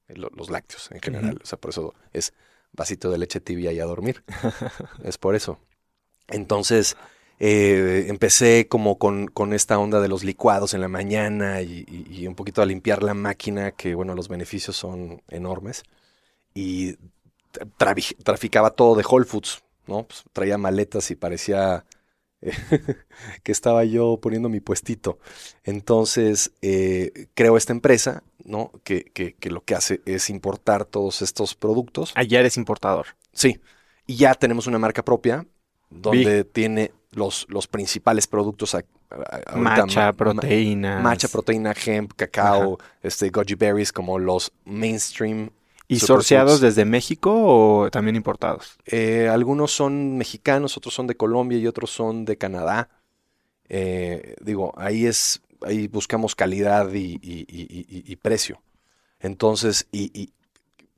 eh, lo- los lácteos en general. O sea, por eso es vasito de leche tibia y a dormir. es por eso. Entonces, eh, empecé como con, con esta onda de los licuados en la mañana y, y- y un poquito a limpiar la máquina, que bueno, los beneficios son enormes. Y tra- traficaba todo de Whole Foods, ¿no? Pues, traía maletas y parecía que estaba yo poniendo mi puestito. Entonces, eh, creo esta empresa, ¿no? Que, que- que lo que hace es importar todos estos productos. Allá eres importador. Sí. Y ya tenemos una marca propia donde tiene los, los principales productos. a- a- ahorita Matcha, ma- ma- proteína. Matcha, proteína, hemp, cacao, este, goji berries como los mainstream. ¿Y sorciados desde México o también importados? Eh, algunos son mexicanos, otros son de Colombia y otros son de Canadá. Eh, digo, ahí es, ahí buscamos calidad y, y- y- y- y precio. Entonces, y,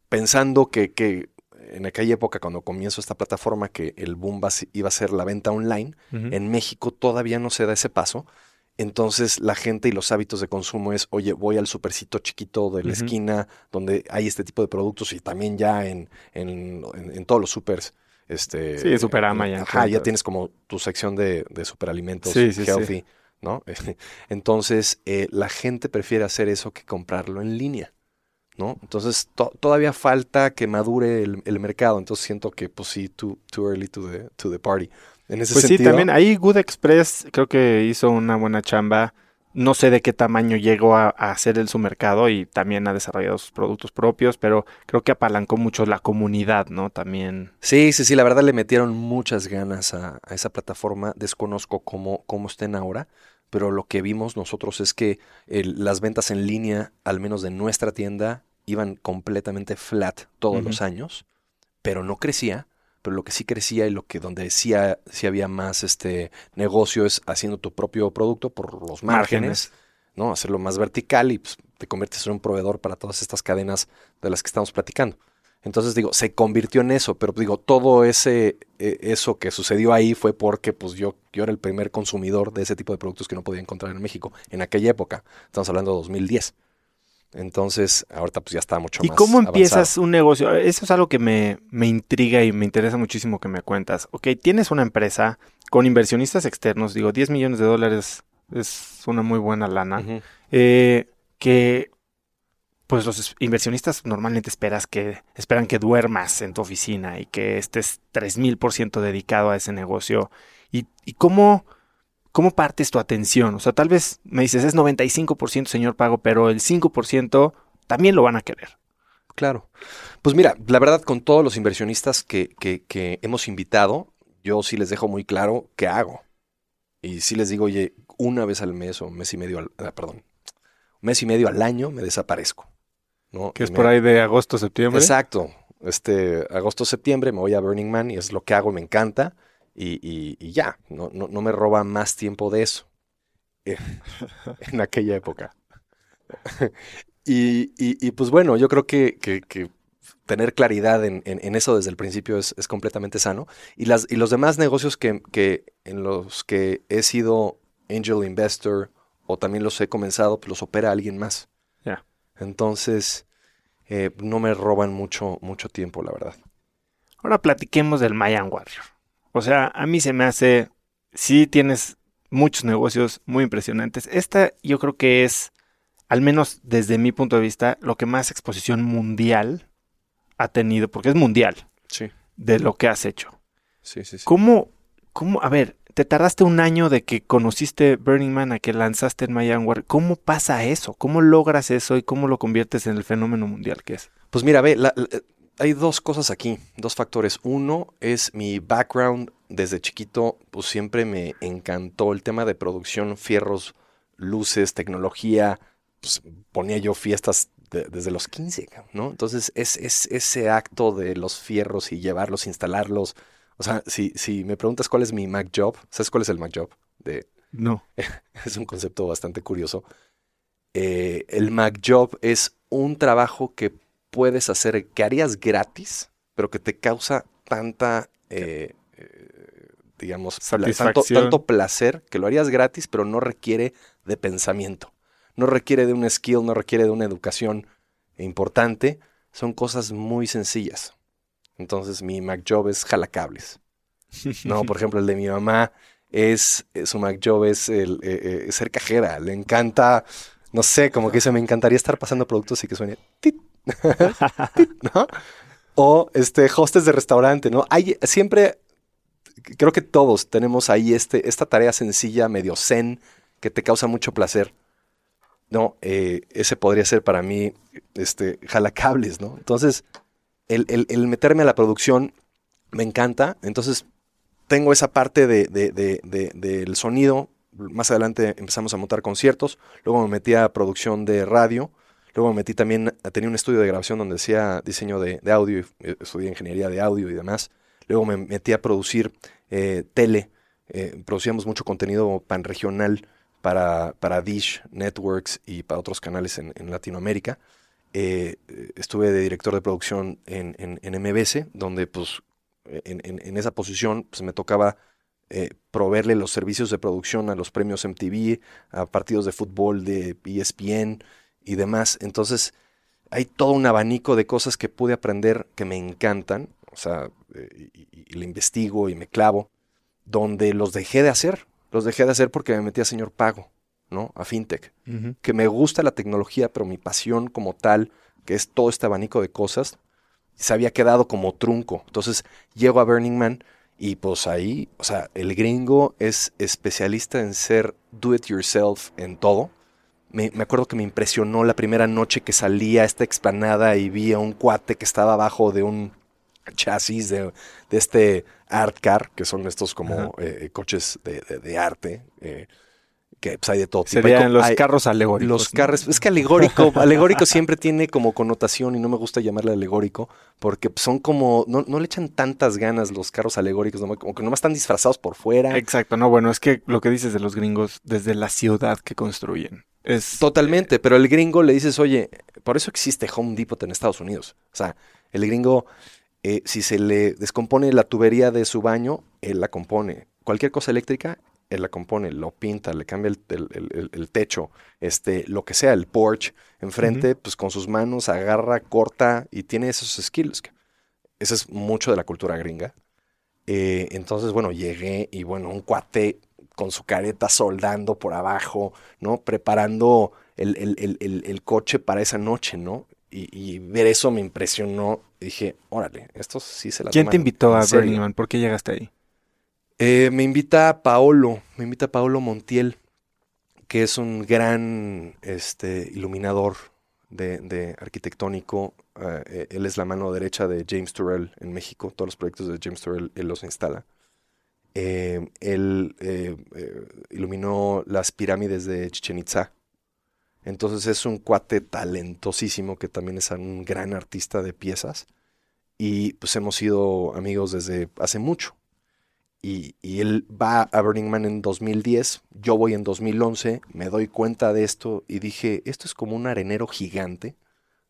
pensando que, que en aquella época, cuando comienzo esta plataforma, que el boom iba a ser la venta online, en México todavía no se da ese paso. Entonces la gente y los hábitos de consumo es, oye, voy al supercito chiquito de la esquina donde hay este tipo de productos y también ya en, en, en- en todos los supers. Este, Sí, Superama ya Ajá, ya tienes como tu sección de, de superalimentos Sí, sí, sí. healthy, ¿no? Entonces eh, la gente prefiere hacer eso que comprarlo en línea, ¿no? Entonces to- todavía falta que madure el, el mercado. Entonces siento que, pues sí, too, too early to the, to the party. En ese Pues sí, también ahí Good Express creo que hizo una buena chamba. No sé de qué tamaño llegó a, a hacer el su mercado y también ha desarrollado sus productos propios, pero creo que apalancó mucho la comunidad, ¿no? También. Sí, sí, sí, la verdad le metieron muchas ganas a, a esa plataforma. Desconozco cómo, cómo estén ahora, pero lo que vimos nosotros es que el- las ventas en línea, al menos de nuestra tienda, iban completamente flat todos los años, pero no crecía. Pero lo que sí crecía y lo que donde sí, ha- sí había más este negocio es haciendo tu propio producto por los márgenes, ¿no? Hacerlo más vertical y pues, te conviertes en un proveedor para todas estas cadenas de las que estamos platicando. Entonces digo, se convirtió en eso, pero digo, todo ese eh, eso que sucedió ahí fue porque pues yo, yo era el primer consumidor de ese tipo de productos que no podía encontrar en México en aquella época. Estamos hablando de 2010. Entonces, ahorita pues ya está mucho ¿Y más. cómo avanzado. empiezas un negocio? Eso es algo que me, me intriga y me interesa muchísimo que me cuentas. Ok, tienes una empresa con inversionistas externos, digo, 10 millones de dólares es una muy buena lana, eh, que pues los inversionistas normalmente esperas que, esperan que duermas en tu oficina y que estés 3000% dedicado a ese negocio. ¿Y, y cómo, cómo partes tu atención? O sea, tal vez me dices, es 95% señor pago, pero el 5% también lo van a querer. Claro. Pues mira, la verdad, con todos los inversionistas que, que- que hemos invitado, yo sí les dejo muy claro qué hago. Y sí les digo, oye, una vez al mes o un mes y medio al, ah, perdón, un mes y medio al año me desaparezco. ¿no? Que es me- por ahí de agosto, septiembre. Exacto. Este, agosto, septiembre me voy a Burning Man y es lo que hago, me encanta. Y, y- y ya, no, no, no me roba más tiempo de eso. Eh, en aquella época. y, y- pues bueno, yo creo que, que- que tener claridad en, en- en eso desde el principio es, es completamente sano. Y, las, y los demás negocios que, que en los que he sido angel investor o también los he comenzado, pues los opera alguien más. Entonces, eh, no me roban mucho, mucho tiempo, la verdad. Ahora platiquemos del Mayan Warrior. O sea, a mí se me hace, sí tienes muchos negocios muy impresionantes. Esta yo creo que es, al menos desde mi punto de vista, lo que más exposición mundial ha tenido, porque es mundial, Sí, de lo que has hecho. sí, sí. sí. ¿Cómo, cómo, a ver, te tardaste un año de que conociste Burning Man a que lanzaste el Mayan Warrior? ¿Cómo pasa eso? ¿Cómo logras eso y cómo lo conviertes en el fenómeno mundial que es? Pues mira, ve, la- la- hay dos cosas aquí, dos factores. Uno es mi background desde chiquito, pues siempre me encantó el tema de producción, fierros, luces, tecnología. Pues ponía yo fiestas de- desde los 15, ¿no? Entonces es, es ese acto de los fierros y llevarlos, instalarlos. O sea, si, si me preguntas cuál es mi Mac Job, ¿sabes cuál es el Mac Job? De, No. es un concepto bastante curioso. Eh, el Mac Job es un trabajo que puedes hacer, que harías gratis, pero que te causa tanta, eh, eh, digamos, tanto, placer, que lo harías gratis, pero no requiere de pensamiento. No requiere de un skill, no requiere de una educación importante. Son cosas muy sencillas. Entonces mi Mac Job es jalacables. No, por ejemplo, el de mi mamá es, eh, su Mac Job es el, eh, ser cajera. Le encanta, no sé, como que dice, me encantaría estar pasando productos y que suene tit, ¿no? O este, hostes de restaurante, ¿no? Hay siempre, creo que todos tenemos ahí este, esta tarea sencilla, medio zen, que te causa mucho placer. No, Eh, ese podría ser para mí, este, jalacables, ¿no? Entonces, el, el- el meterme a la producción me encanta. Entonces, tengo esa parte de, de- de- de- del sonido. Más adelante empezamos a montar conciertos. Luego me metí a producción de radio. Luego me metí también, tenía un estudio de grabación donde hacía diseño de, de audio, eh, estudié ingeniería de audio y demás. Luego me metí a producir eh, tele. Eh, producíamos mucho contenido panregional para, para Dish Networks y para otros canales en, Latinoamérica. Estuve de director de producción en, en- en MBS, donde pues en, esa posición pues, me tocaba eh, proveerle los servicios de producción a los premios MTV, a partidos de fútbol de ESPN y demás. Entonces hay todo un abanico de cosas que pude aprender que me encantan, o sea, eh, y, le investigo y me clavo, donde los dejé de hacer. Los dejé de hacer porque me metí a señor pago, ¿no? A fintech que me gusta la tecnología, pero mi pasión como tal, que es todo este abanico de cosas, se había quedado como trunco. Entonces llego a Burning Man y pues ahí, o sea, el gringo es especialista en ser do it yourself en todo. Me, me acuerdo que me impresionó la primera noche que salí a esta explanada y vi a un cuate que estaba abajo de un chasis de, de este art car, que son estos como eh, coches de, de- de arte, eh, que pues, hay de todo tipo. Serían los hay- carros alegóricos. los ¿no? carros, es que alegórico, alegórico siempre tiene como connotación y no me gusta llamarle alegórico porque son como, no, no le echan tantas ganas los carros alegóricos, ¿no? como que nomás están disfrazados por fuera. Exacto, no, bueno, es que lo que dices de los gringos, desde la ciudad que construyen, es... Totalmente, pero el gringo le dices, oye, por eso existe Home Depot en Estados Unidos. O sea, el gringo, eh, si se le descompone la tubería de su baño, él la compone. Cualquier cosa eléctrica, él la compone, lo pinta, le cambia el, el- el- el techo, este, lo que sea, el porch, enfrente, pues con sus manos agarra, corta y tiene esos skills. Ese es mucho de la cultura gringa. Eh, entonces, bueno, llegué y bueno, un cuate con su careta soldando por abajo, ¿no? Preparando el, el- el- el- coche para esa noche, ¿no? Y, y ver eso me impresionó. Dije, órale, estos sí se la ¿Quién te invitó a. Burning Man? ¿Por qué llegaste ahí? Eh, me invita Paolo, me invita Paolo Montiel, que es un gran este, iluminador de, de arquitectónico. Eh, eh, él es la mano derecha de James Turrell en México. Todos los proyectos de James Turrell él los instala. Eh, él eh, eh, iluminó las pirámides de Chichen Itza. Entonces es un cuate talentosísimo que también es un gran artista de piezas. Y pues hemos sido amigos desde hace mucho y, y él va a Burning Man en 2010, yo voy en 2011, me doy cuenta de esto y dije, esto es como un arenero gigante,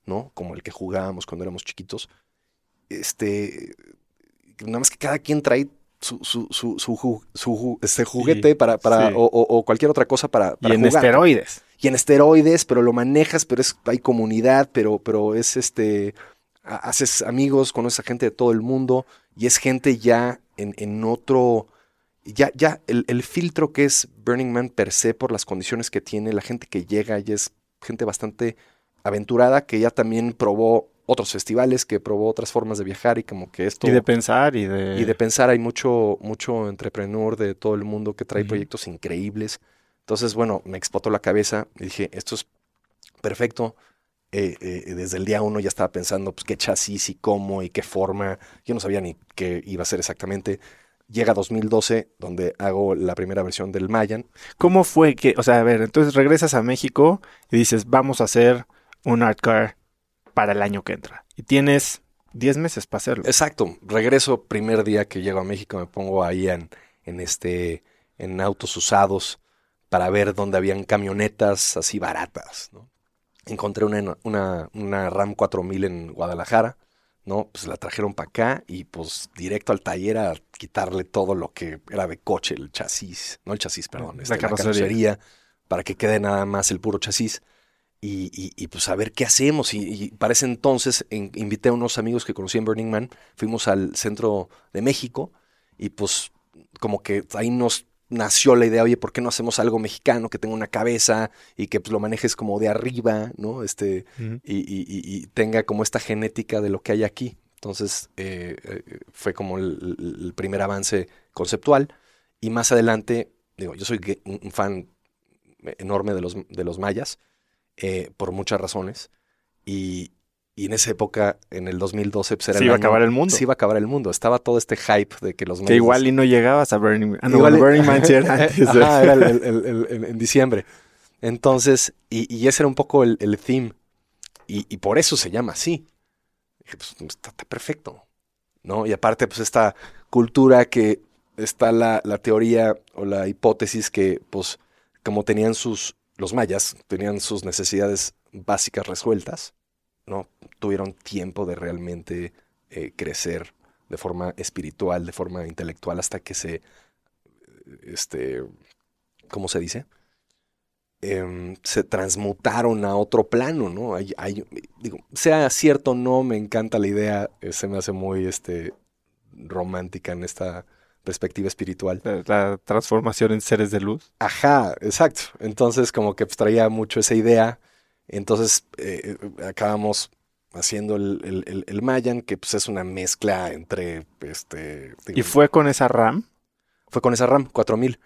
¿no? Como el que jugábamos cuando éramos chiquitos. Este, nada más que cada quien trae su, su, su, su, este juguete Sí, para, para sí. o, o- cualquier otra cosa para, Y para en jugar. esteroides. Y en esteroides, pero lo manejas, pero es, hay comunidad, pero, pero es este, ha- haces amigos, conoces a gente de todo el mundo y es gente ya en, en otro, ya, ya el, el filtro que es Burning Man per se por las condiciones que tiene, la gente que llega ya es gente bastante aventurada que ya también probó otros festivales, que probó otras formas de viajar y como que esto... Y de pensar y de... Y de pensar, hay mucho, mucho entrepreneur de todo el mundo que trae proyectos increíbles. Entonces, bueno, me explotó la cabeza y dije, esto es perfecto. Eh, eh, desde el día uno ya estaba pensando, pues, qué chasis y cómo y qué forma. Yo no sabía ni qué iba a ser exactamente. Llega 2012, donde hago la primera versión del Mayan. ¿Cómo fue que, o sea, a ver, entonces regresas a México y dices, vamos a hacer un art car para el año que entra. Y tienes 10 meses para hacerlo. Exacto, regreso primer día que llego a México, me pongo ahí en, en este, en autos usados para ver dónde habían camionetas así baratas, ¿no? Encontré una, una, una Ram 4000 en Guadalajara, ¿no? Pues la trajeron para acá y pues directo al taller a quitarle todo lo que era de coche, el chasis, no el chasis, perdón, La este, la carrocería. carrocería, para que quede nada más el puro chasis. Y, y- y, pues a ver qué hacemos. Y, y para ese entonces in- invité a unos amigos que conocí en Burning Man, fuimos al centro de México y pues como que ahí nos nació la idea, oye, ¿por qué no hacemos algo mexicano que tenga una cabeza y que pues lo manejes como de arriba, ¿no? Este, Ujú. y, y- tenga como esta genética de lo que hay aquí. Entonces eh, eh, fue como el, el- primer avance conceptual. Y más adelante, digo, yo soy un fan enorme de los, de los mayas eh, por muchas razones. Y, y en esa época, en el 2012, pues era Se iba a acabar el mundo. Se iba a acabar el mundo. Estaba todo este hype de que los Que igual y no llegabas a Burning Man. Ah, no, Igual Burning Man era antes. de- Ajá, era el- el- el- en diciembre. Entonces, y, y ese era un poco el, el theme. Y, y por eso se llama así. Dije, pues está, está perfecto. ¿No? Y aparte, pues esta cultura que está la, la teoría o la hipótesis que, pues, como tenían sus, los mayas, tenían sus necesidades básicas resueltas, ¿no? Tuvieron tiempo de realmente eh, crecer de forma espiritual, de forma intelectual, hasta que se, este, ¿cómo se dice? Em, se transmutaron a otro plano, ¿no? Hay, hay- digo, sea cierto o no, me encanta la idea, eh, se me hace muy, este, romántica en esta perspectiva espiritual. La, la transformación en seres de luz. Ajá, exacto. Entonces, como que pues, traía mucho esa idea. Entonces, eh, eh, acabamos haciendo el, el- el- el Mayan, que pues es una mezcla entre, este... Y fue con esa RAM. fue con esa RAM 4000.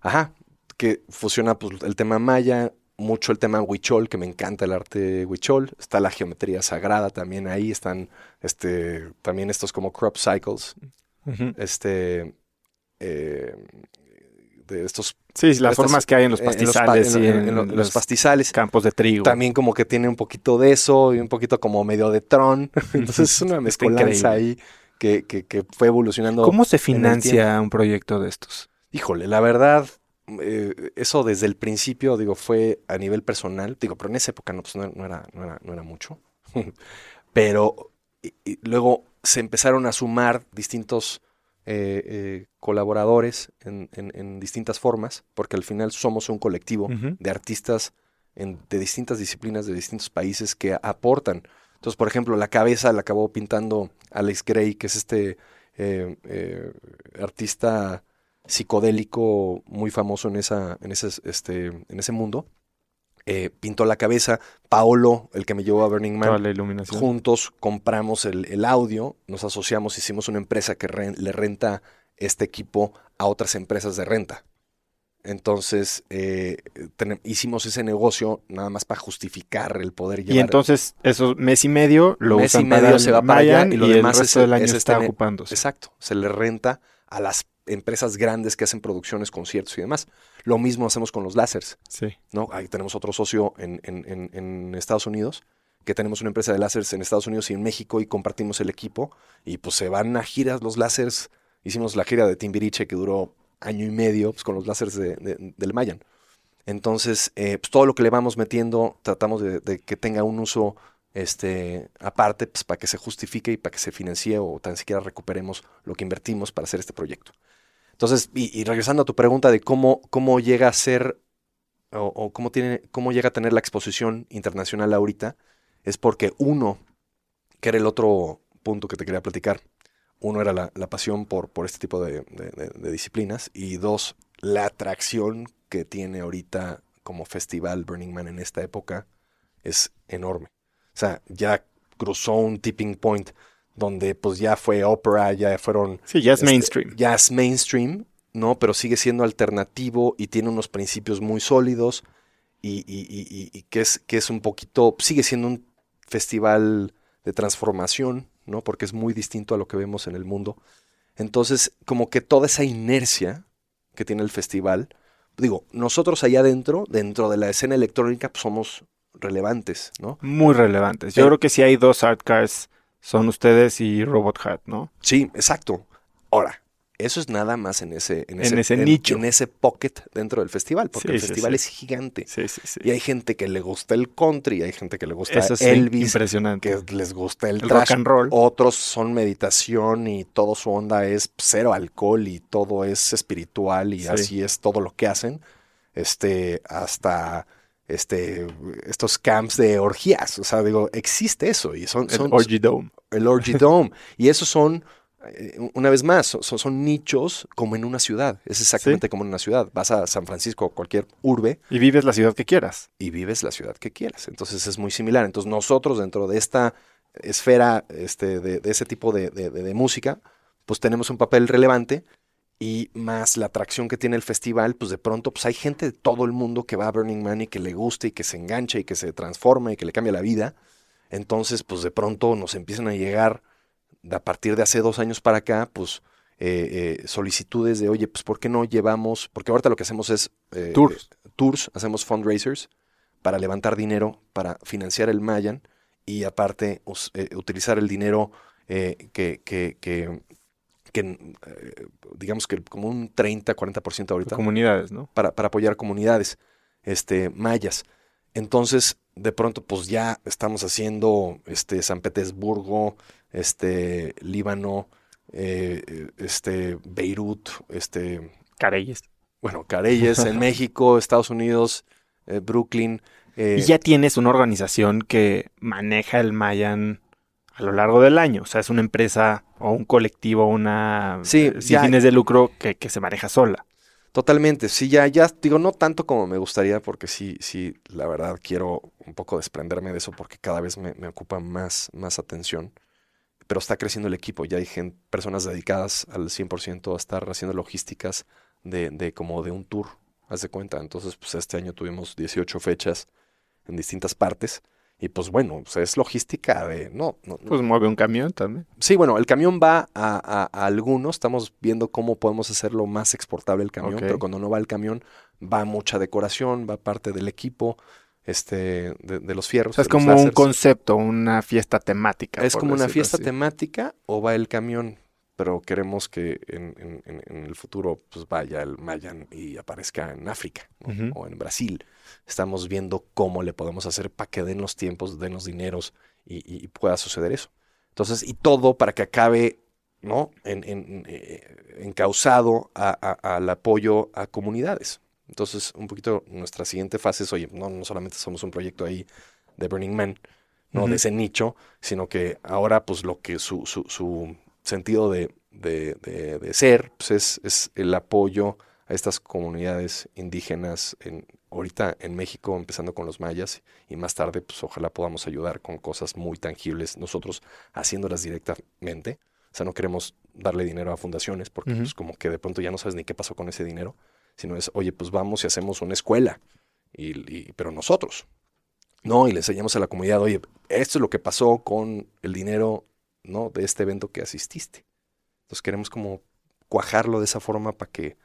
Ajá, que fusiona pues, el tema maya, mucho el tema huichol, que me encanta el arte huichol. Está la geometría sagrada también ahí, están este, también estos como crop cycles, Ujú. este, eh, de estos Sí, las Estas- formas que hay en los en los pa- pastizales en- y en- en, en lo- en los los pastizales. campos de trigo. También como que tiene un poquito de eso y un poquito como medio de Tron. Entonces es una mezcolanza ahí que, que- que fue evolucionando. ¿Cómo se financia un proyecto de estos? Híjole, la verdad, eh, eso desde el principio, digo, fue a nivel personal. Digo, pero en esa época no, pues, no, no era, no, era, no era mucho. pero y- y luego se empezaron a sumar distintos eh, eh, colaboradores en, en- en distintas formas, porque al final somos un colectivo de artistas en- de distintas disciplinas, de distintos países que aportan. Entonces, por ejemplo, la cabeza la acabó pintando Alex Gray, que es este eh, eh, artista psicodélico muy famoso en, esa, en, ese, este, en ese mundo. Eh, pintó la cabeza. Paolo, el que me llevó a Burning Man, la. Juntos compramos el, el audio, nos asociamos, hicimos una empresa que le renta este equipo a otras empresas de renta. Entonces, eh, hicimos ese negocio nada más para justificar el poder llevar. Y entonces, esos mes y medio lo Mes y medio para se va para allá y lo demás resto es- del año es está este ocupándose. Exacto, se le renta a las empresas grandes que hacen producciones, conciertos y demás. Lo mismo hacemos con los láseres. Sí. ¿no? Ahí tenemos otro socio en, en- en- en Estados Unidos, que tenemos una empresa de láseres en Estados Unidos y en México y compartimos el equipo y pues se van a giras los láseres. Hicimos la gira de Timbiriche que duró año y medio pues, con los láseres de- de- del Mayan. Entonces, eh, pues, todo lo que le vamos metiendo tratamos de, de que tenga un uso este, aparte pues, para que se justifique y para que se financie o tan siquiera recuperemos lo que invertimos para hacer este proyecto. Entonces, y, regresando a tu pregunta de cómo, cómo llega a ser o, cómo, tiene, cómo llega a tener la exposición internacional ahorita, es porque uno, que era el otro punto que te quería platicar, uno era la, pasión por, por este tipo de disciplinas y dos, la atracción que tiene ahorita como festival Burning Man en esta época es enorme. O sea, ya cruzó un tipping point donde pues ya fue ópera, ya fueron Sí, ya es este, mainstream. Ya es mainstream, ¿no? Pero sigue siendo alternativo y tiene unos principios muy sólidos y, y- y- y- que, es, que es un poquito, sigue siendo un festival de transformación, ¿no? Porque es muy distinto a lo que vemos en el mundo. Entonces, como que toda esa inercia que tiene el festival, digo, nosotros allá adentro, dentro de la escena electrónica, pues somos relevantes, ¿no? Muy relevantes. Yo Sí. creo que si hay dos art cars, son ustedes y Robot Hat, ¿no? Sí, exacto. Ahora, eso es nada más en ese, en En ese nicho. En ese pocket dentro del festival, porque Sí, el sí, festival sí. es gigante. Sí, sí, sí. Y hay gente que le gusta el country, hay gente que le gusta Eso Elvis, impresionante. que les gusta el, El trash. rock and roll. Otros son meditación y todo su onda es cero alcohol y todo es espiritual y Sí. así es todo lo que hacen. Este, hasta este, estos camps de orgías. O sea, digo, existe eso y son, El son, Orgy Dome. El Orgy Dome. y esos son, eh, una vez más, son, son nichos como en una ciudad. Es exactamente como en una ciudad. Vas a San Francisco o cualquier urbe Y vives la ciudad que quieras. y vives la ciudad que quieras. Entonces es muy similar. Entonces nosotros dentro de esta esfera, este, de, de ese tipo de, de- de- de música, pues tenemos un papel relevante y más la atracción que tiene el festival, pues de pronto pues hay gente de todo el mundo que va a Burning Man y que le gusta y que se engancha y que se transforma y que le cambia la vida. Entonces pues de pronto nos empiezan a llegar a partir de hace dos años para acá, pues eh, eh, solicitudes de, oye, pues ¿por qué no llevamos? Porque ahorita lo que hacemos es... eh, Tours. tours, hacemos fundraisers para levantar dinero, para financiar el Mayan y aparte us- utilizar el dinero que, que, que, que, digamos que como un 30-40% ahorita Comunidades, ¿no? para, para apoyar comunidades este, mayas. Entonces, de pronto, pues ya estamos haciendo este, San Petersburgo, este, Líbano, eh, eh, este, Beirut, este, Careyes. bueno, Careyes en México, Estados Unidos, eh, Brooklyn. eh, Y ya tienes una organización que maneja el Mayan a lo largo del año. O sea, es una empresa o un colectivo, una Sí, eh, sin ya- fines de lucro que, que se maneja sola. Totalmente, sí, ya, ya, digo, no tanto como me gustaría, porque sí, sí, la verdad quiero un poco desprenderme de eso porque cada vez me, me ocupa más, más atención. Pero está creciendo el equipo, ya hay gen- personas dedicadas al 100% a estar haciendo logísticas de, de como de un tour, haz de cuenta. Entonces, pues este año tuvimos 18 fechas en distintas partes. Y pues bueno, pues, es logística de, no, no, Pues mueve un camión también. Sí, bueno, el camión va a, a- a algunos, estamos viendo cómo podemos hacerlo más exportable el camión, pero cuando no va el camión, va mucha decoración, va parte del equipo, este, de, de los O fierros. sea, es como un concepto, una fiesta temática. Es como una fiesta así. temática o va el camión, pero queremos que en, en- en- en el futuro pues vaya el Mayan y aparezca en África o en Brasil. Estamos viendo cómo le podemos hacer para que den los tiempos, den los dineros y, pueda suceder eso. Entonces, y todo para que acabe ¿no? En, en, eh, encausado al apoyo a comunidades. Entonces, un poquito nuestra siguiente fase es, oye, no, no solamente somos un proyecto ahí de Burning Man, ¿no? De ese nicho, sino que ahora, pues, lo que su, su, su sentido de, de, de, ser, pues, es, es el apoyo a estas comunidades indígenas en, ahorita en México, empezando con los mayas, y más tarde, pues ojalá podamos ayudar con cosas muy tangibles, nosotros haciéndolas directamente. O sea, no queremos darle dinero a fundaciones porque pues como que de pronto ya no sabes ni qué pasó con ese dinero, sino es, oye, pues vamos y hacemos una escuela, y, pero nosotros, ¿no? Y le enseñamos a la comunidad, oye, esto es lo que pasó con el dinero, ¿no? De este evento que asististe. Entonces queremos como cuajarlo de esa forma para que,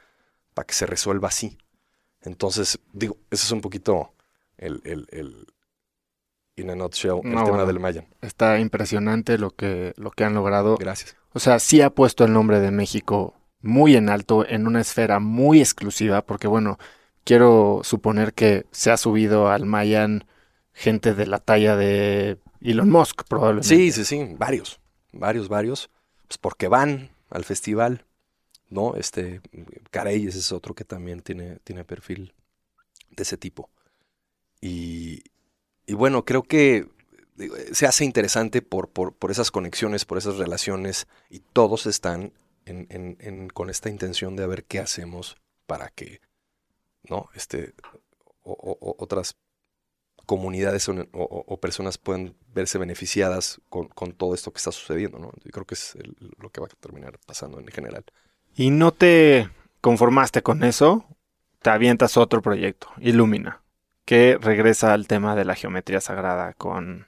para que se resuelva así. Entonces, digo, ese es un poquito el, el, el in a nutshell, el tema del Mayan. Está impresionante lo que, lo que han logrado. Gracias. O sea, sí ha puesto el nombre de México muy en alto, en una esfera muy exclusiva, porque bueno, quiero suponer que se ha subido al Mayan gente de la talla de Elon Musk, probablemente. Sí, sí, sí, varios, varios, varios, pues porque van al festival, ¿no? Este, Carey ese es otro que también tiene, tiene perfil de ese tipo. Y, y bueno, creo que se hace interesante por, por, por, esas conexiones, por esas relaciones, y todos están en, en, con esta intención de ver qué hacemos para que, ¿no? Este, o, otras comunidades o, personas puedan verse beneficiadas con, con, todo esto que está sucediendo, ¿no? Yo creo que es lo que va a terminar pasando en general. ¿Y no te conformaste con eso? Te avientas otro proyecto, Illumina, que regresa al tema de la geometría sagrada con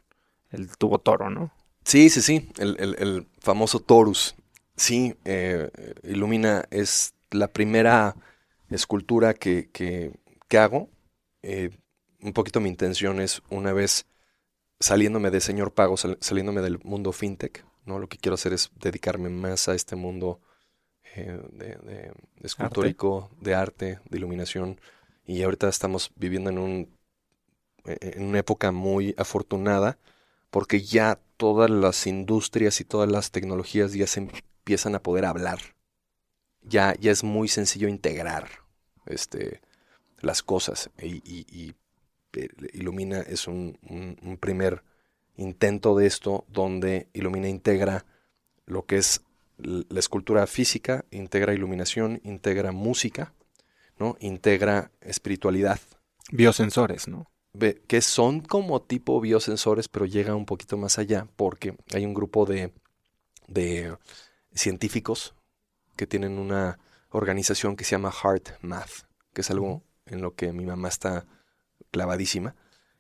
el tubo toro, ¿no? Sí, sí, sí, el, famoso torus. Sí, eh, Illumina es la primera escultura que, que, hago. Eh, un poquito mi intención es una vez saliéndome de señor pago, saliéndome del mundo fintech, ¿no? Lo que quiero hacer es dedicarme más a este mundo eh, de, escultórico, de arte, de iluminación. Y ahorita estamos viviendo en, un, e, e, en una época muy afortunada porque ya todas las industrias y todas las tecnologías ya se empiezan a poder hablar. Ya, ya es muy sencillo integrar este, las cosas. Y, eh, Illumina es un, un, primer intento de esto donde Illumina integra lo que es la escultura física integra iluminación, integra música, ¿no? Integra espiritualidad. Biosensores, ¿no? Que son como tipo biosensores, pero llega un poquito más allá porque hay un grupo de, de científicos que tienen una organización que se llama Heart Math, que es algo en lo que mi mamá está clavadísima,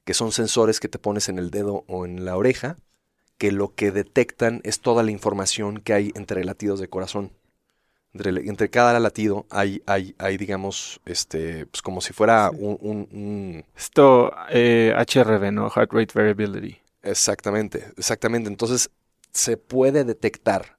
que son sensores que te pones en el dedo o en la oreja que lo que detectan es toda la información que hay entre latidos de corazón. Entre, cada latido hay, hay, hay, digamos, este, pues como si fuera un, Esto, eh, HRV, ¿no? Heart Rate Variability. Exactamente, exactamente. Entonces, se puede detectar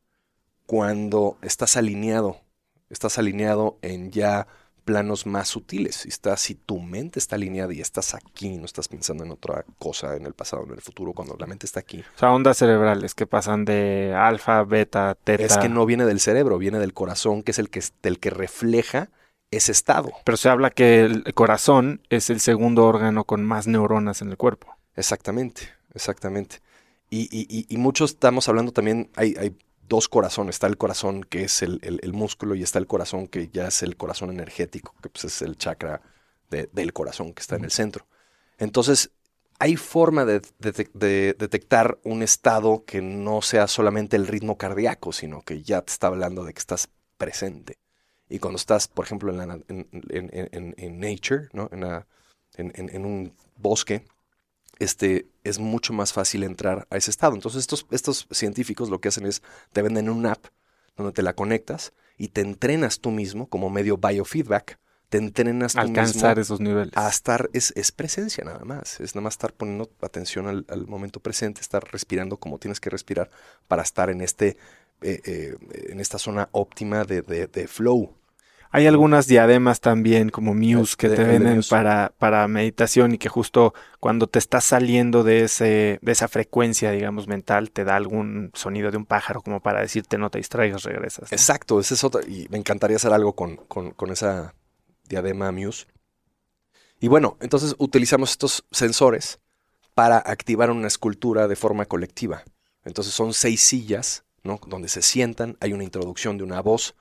cuando estás alineado, estás alineado en ya planos más sutiles. Si, estás, si tu mente está alineada y estás aquí, no estás pensando en otra cosa en el pasado, en el futuro, cuando la mente está aquí. O sea, ondas cerebrales que pasan de alfa, beta, teta. Es que no viene del cerebro, viene del corazón, que es el que, el que refleja ese estado. Pero se habla que el corazón es el segundo órgano con más neuronas en el cuerpo. Exactamente, exactamente. Y, y, y, muchos estamos hablando también, hay, hay dos corazones. Está el corazón que es el, músculo y está el corazón que ya es el corazón energético, que pues es el chakra del corazón que está en el centro. Entonces, hay forma de, detectar un estado que no sea solamente el ritmo cardíaco, sino que ya te está hablando de que estás presente. Y cuando estás, por ejemplo, en, en, nature, ¿no? en, un bosque, este, es mucho más fácil entrar a ese estado. Entonces estos, estos científicos lo que hacen es, te venden una app donde te la conectas y te entrenas tú mismo como medio biofeedback. Te entrenas tú Alcanzar esos niveles. A estar, es, es, presencia nada más. Es nada más estar poniendo atención al, momento presente, estar respirando como tienes que respirar para estar en, este, eh, eh, en esta zona óptima de, de, de flow. Hay algunas diademas también, como Muse, que te venden para, para meditación y que justo cuando te estás saliendo de, ese, de esa frecuencia, digamos, mental, te da algún sonido de un pájaro como para decirte no te distraigas, regresas. ¿no? Exacto, esa es otra. Y me encantaría hacer algo con, con- con esa diadema Muse. Y bueno, entonces utilizamos estos sensores para activar una escultura de forma colectiva. Entonces son seis sillas, ¿no? Donde se sientan, hay una introducción de una voz,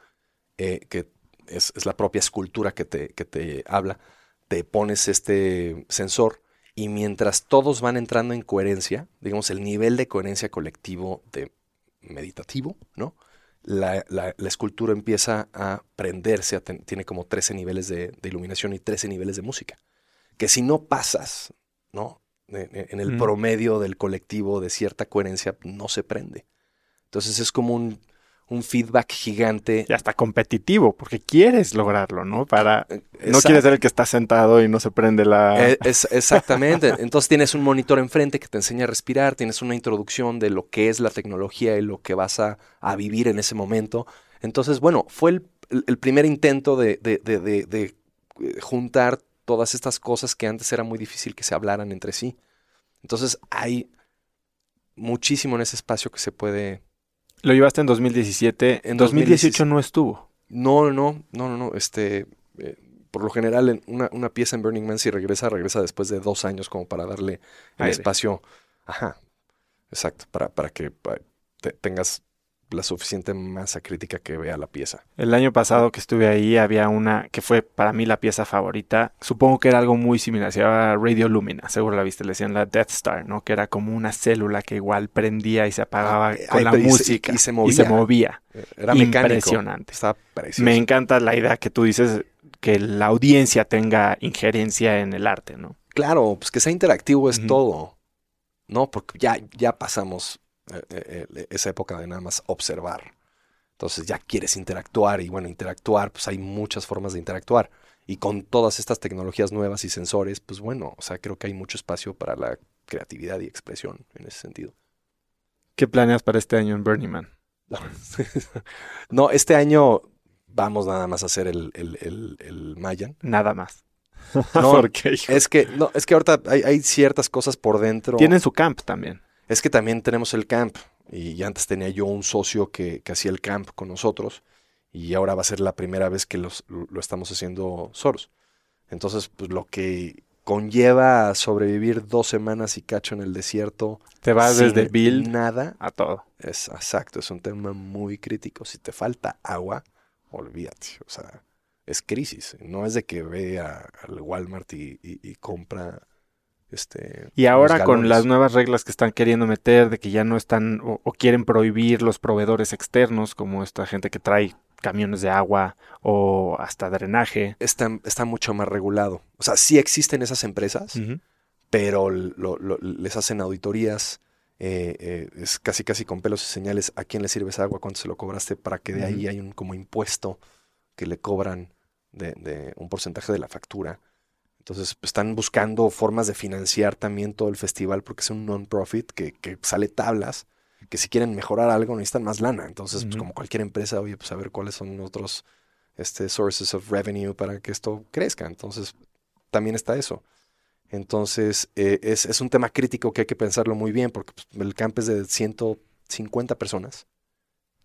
eh, que es, es la propia escultura que te, que te habla. Te pones este sensor y mientras todos van entrando en coherencia, digamos, el nivel de coherencia colectivo de meditativo, ¿no? la, la- la escultura empieza a prenderse, a ten- tiene como 13 niveles de, de iluminación y 13 niveles de música. Que si no pasas, ¿no? En, en el Mm. promedio del colectivo de cierta coherencia, no se prende. Entonces es como un, un feedback gigante. Y hasta competitivo, porque quieres lograrlo, ¿no? Para... No quieres ser el que está sentado y no se prende la... Es- exactamente. Entonces tienes un monitor enfrente que te enseña a respirar, tienes una introducción de lo que es la tecnología y lo que vas a, a vivir en ese momento. Entonces, bueno, fue el, el- primer intento de, de- de- de- de, eh, juntar todas estas cosas que antes era muy difícil que se hablaran entre sí. Entonces hay muchísimo en ese espacio que se puede... Lo llevaste en 2017. En 2018 no estuvo. No, no, no, no, no. Este, eh, por lo general, en una, una pieza en Burning Man, si regresa, regresa después de dos años, como para darle el Aire. espacio. Ajá, exacto, para, para que te- tengas la suficiente masa crítica que vea la pieza. El año pasado que estuve ahí había una que fue para mí la pieza favorita. Supongo que era algo muy similar. Se llamaba Radio Lumina. Seguro la viste. Le decían la Death Star, ¿no? Que era como una célula que igual prendía y se apagaba Ah, con ay, la pero y se- música. y se Y movía. se movía. Era. Impresionante. Estaba. Me encanta la idea que tú dices que la audiencia tenga injerencia en el arte, ¿no? Claro, pues que sea interactivo es todo. No, porque ya, ya pasamos esa época de nada más observar. Entonces ya quieres interactuar y bueno, interactuar, pues hay muchas formas de interactuar. Y con todas estas tecnologías nuevas y sensores, pues bueno, o sea, creo que hay mucho espacio para la creatividad y expresión en ese sentido. ¿Qué planeas para este año en Burning Man? no, este año vamos nada más a hacer el, el, el, el Mayan. Nada más. No, ¿Por qué, hijo? Es que, no, es que ahorita hay, hay ciertas cosas por dentro. Tienen su camp también. Es que también tenemos el camp. Y antes tenía yo un socio que, que hacía el camp con nosotros. Y ahora va a ser la primera vez que los- lo estamos haciendo solos. Entonces, pues lo que conlleva sobrevivir dos semanas y cacho en el desierto. Te vas sin desde build Nada. a todo. Es exacto, es un tema muy crítico. Si te falta agua, olvídate. O sea, es crisis. No es de que ve al Walmart y, y- y compra este. Y ahora con las nuevas reglas que están queriendo meter, de que ya no están o, o quieren prohibir los proveedores externos, como esta gente que trae camiones de agua o hasta drenaje. está, está mucho más regulado. O sea, sí existen esas empresas, pero lo- lo- les hacen auditorías. eh, eh, es casi casi con pelos y señales a quién le sirves agua, cuánto se lo cobraste, para que de ahí hay un como impuesto que le cobran de, de un porcentaje de la factura. Entonces están buscando formas de financiar también todo el festival porque es un non-profit que, que sale tablas, que si quieren mejorar algo necesitan más lana. Entonces, pues como cualquier empresa, oye, pues a ver cuáles son otros este, sources of revenue para que esto crezca. Entonces, también está eso. Entonces, eh, es, es un tema crítico que hay que pensarlo muy bien porque pues, el camp es de 150 personas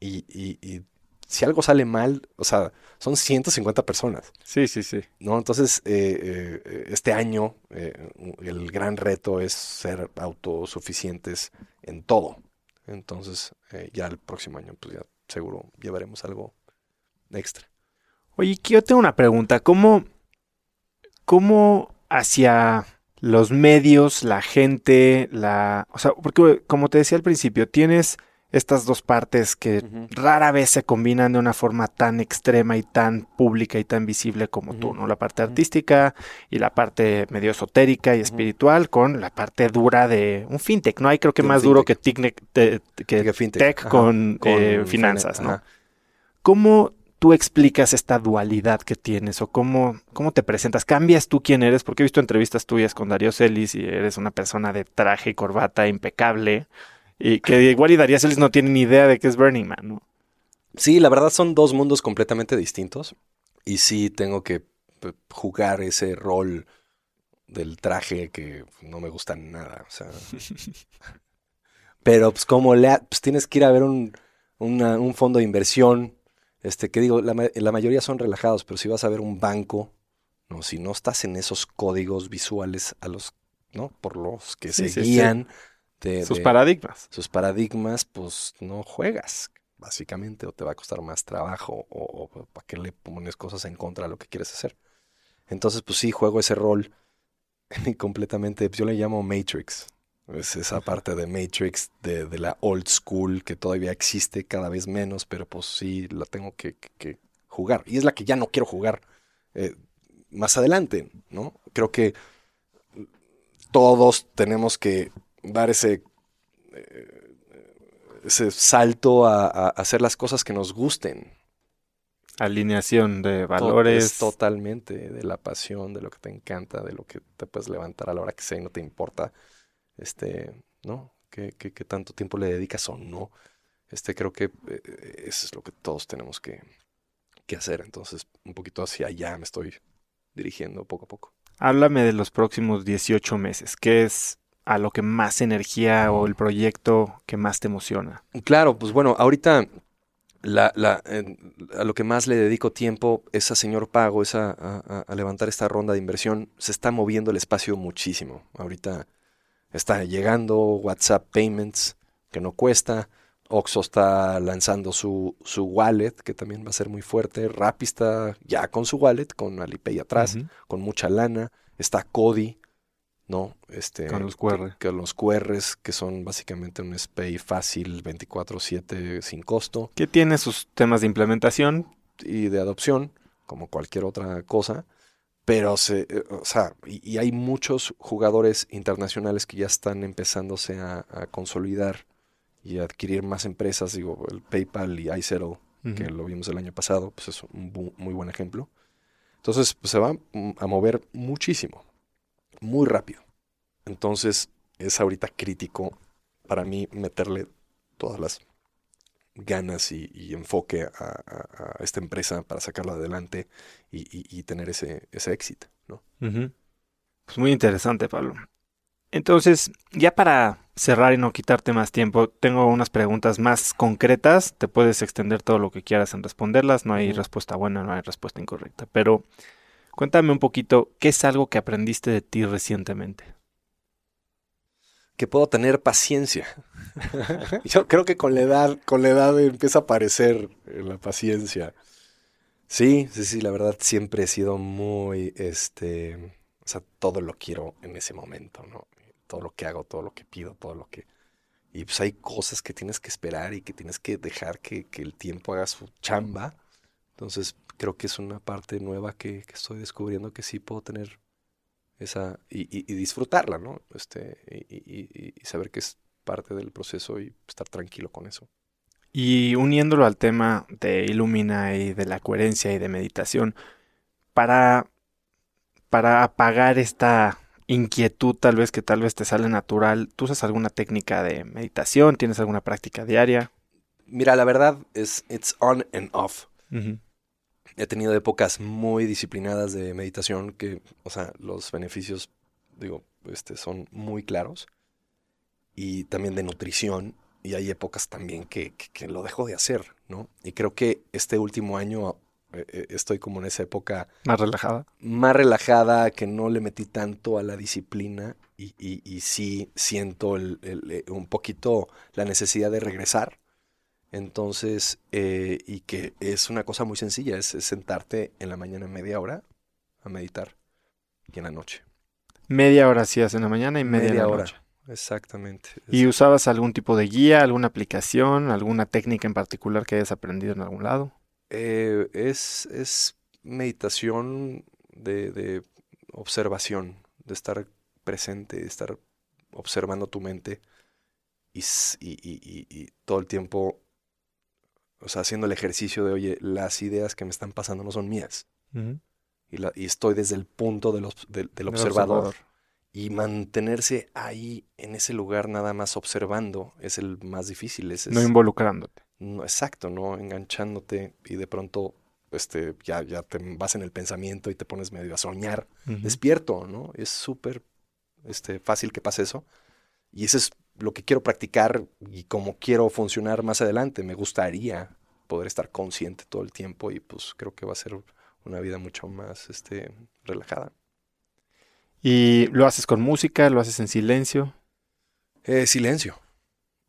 y, y- y si algo sale mal, o sea, son 150 personas, Sí, sí, sí. ¿no? Entonces, eh, eh, este año eh, el gran reto es ser autosuficientes en todo. Entonces, ya el próximo año, pues ya seguro llevaremos algo extra. Oye, yo tengo una pregunta. ¿Cómo, cómo hacia los medios, la gente, la... O sea, porque como te decía al principio, tienes estas dos partes que rara vez se combinan de una forma tan extrema y tan pública y tan visible como tú. ¿no? La parte artística y la parte medio esotérica y espiritual con la parte dura de un fintech. No hay creo que De más duro que, fintech. ticne- te- que Que fintech, tech ajá, con, con eh, fina- finanzas, ¿no? ajá. ¿Cómo tú explicas esta dualidad que tienes o cómo, cómo te presentas? ¿Cambias tú quién eres? Porque he visto entrevistas tuyas con Darío Celis y eres una persona de traje y corbata impecable y que igual y Darío Celis no tiene ni idea de qué es Burning Man, ¿no? Sí, la verdad son dos mundos completamente distintos. Y sí tengo que p- jugar ese rol del traje que no me gusta nada. O sea. Pero pues como le ha- pues, tienes que ir a ver un, una- un fondo de inversión. Este, que digo, la, ma- la mayoría son relajados, pero si vas a ver un banco, no, si no estás en esos códigos visuales a los, ¿no? Por los que Sí, se sí, sí. Guían de, Sus de- paradigmas. sus paradigmas, pues no juegas, básicamente, o te va a costar más trabajo, o, para qué le pones cosas en contra de lo que quieres hacer. Entonces, pues sí, juego ese rol y completamente, yo le llamo Matrix. Es esa parte de Matrix, de, de la old school, que todavía existe cada vez menos, pero pues sí la tengo que, que- que jugar. Y es la que ya no quiero jugar eh, más adelante, ¿no? Creo que todos tenemos que dar ese, eh, ese salto a, a hacer las cosas que nos gusten. Alineación de valores. es totalmente de la pasión, de lo que te encanta, de lo que te puedes levantar a la hora que sea y no te importa, este, ¿no? ¿Qué, qué- qué tanto tiempo le dedicas o no? Este, creo que eh, eso es lo que todos tenemos que, que hacer. Entonces, un poquito hacia allá me estoy dirigiendo poco a poco. Háblame de los próximos 18 meses. ¿Qué es a lo que más energía o el proyecto que más te emociona? Claro, pues bueno, ahorita la, la, eh, a lo que más le dedico tiempo es a señor pago, es a, a- levantar esta ronda de inversión. Se está moviendo el espacio muchísimo. Ahorita está llegando WhatsApp Payments, que no cuesta. Oxo está lanzando su, su wallet, que también va a ser muy fuerte. Rappi está ya con su wallet, con Alipay atrás con mucha lana. Está Cody, ¿no? Este, Con los que- QR. Que, los QRs, que son básicamente un SPAY fácil 24/7 sin costo Que tiene sus temas de implementación. y de adopción, como cualquier otra cosa. Pero se, eh, o sea, y, y hay muchos jugadores internacionales que ya están empezándose a, a consolidar y a adquirir más empresas. Digo, el PayPal y iZettle que lo vimos el año pasado, pues es un bu- muy buen ejemplo. Entonces, pues se va a mover muchísimo, muy rápido. Entonces, es ahorita crítico para mí meterle todas las ganas y, y enfoque a, a- a esta empresa para sacarla adelante y, y- y tener ese, ese éxito, ¿no? Ujú. Pues muy interesante, Pablo. Entonces, ya para cerrar y no quitarte más tiempo, tengo unas preguntas más concretas. Te puedes extender todo lo que quieras en responderlas. No hay respuesta buena, no hay respuesta incorrecta. Pero cuéntame un poquito, ¿qué es algo que aprendiste de ti recientemente? que puedo tener paciencia. Yo creo que con la edad, con la edad empieza a aparecer eh, la paciencia. Sí, sí, sí, la verdad siempre he sido muy, este, o sea, todo lo quiero en ese momento, ¿no? Todo lo que hago, todo lo que pido, todo lo que... Y pues hay cosas que tienes que esperar y que tienes que dejar que, que el tiempo haga su chamba. Entonces creo que es una parte nueva que, que estoy descubriendo que sí puedo tener esa y, y- y disfrutarla, ¿no? Este, y, saber que es parte del proceso y estar tranquilo con eso. Y uniéndolo al tema de Illumina y de la coherencia y de meditación, para, para apagar esta inquietud tal vez que tal vez te sale natural, ¿tú usas alguna técnica de meditación? ¿Tienes alguna práctica diaria? Mira, la verdad es it's on and off. Ujú. He tenido épocas muy disciplinadas de meditación que, o sea, los beneficios, digo, este, son muy claros. Y también de nutrición. Y hay épocas también que, que- que lo dejo de hacer, ¿no? Y creo que este último año eh, eh, estoy como en esa época Más relajada. más relajada, que no le metí tanto a la disciplina y, y- y sí siento el- el- eh, un poquito la necesidad de regresar. Entonces, eh, y que es una cosa muy sencilla, es, es sentarte en la mañana media hora a meditar y en la noche. Media hora hacías en la mañana y media, en la hora. noche. Exactamente. ¿Y usabas algún tipo de guía, alguna aplicación, alguna técnica en particular que hayas aprendido en algún lado? Eh, es, es meditación de, de observación, de estar presente, de estar observando tu mente y- y- y- y todo el tiempo, o sea, haciendo el ejercicio de, oye, las ideas que me están pasando no son mías. Y, la- y estoy desde el punto del, obs- del- del Del observador. Y mantenerse ahí, en ese lugar, nada más observando, es el más difícil. Es, No es- involucrándote. no, exacto, ¿no? Enganchándote y de pronto este, ya, ya te vas en el pensamiento y te pones medio a soñar despierto, ¿no? Es súper este, fácil que pase eso. Y eso es lo que quiero practicar y cómo quiero funcionar más adelante. Me gustaría poder estar consciente todo el tiempo y pues creo que va a ser una vida mucho más este, relajada. ¿Y lo haces con música? ¿Lo haces en silencio? Eh, silencio.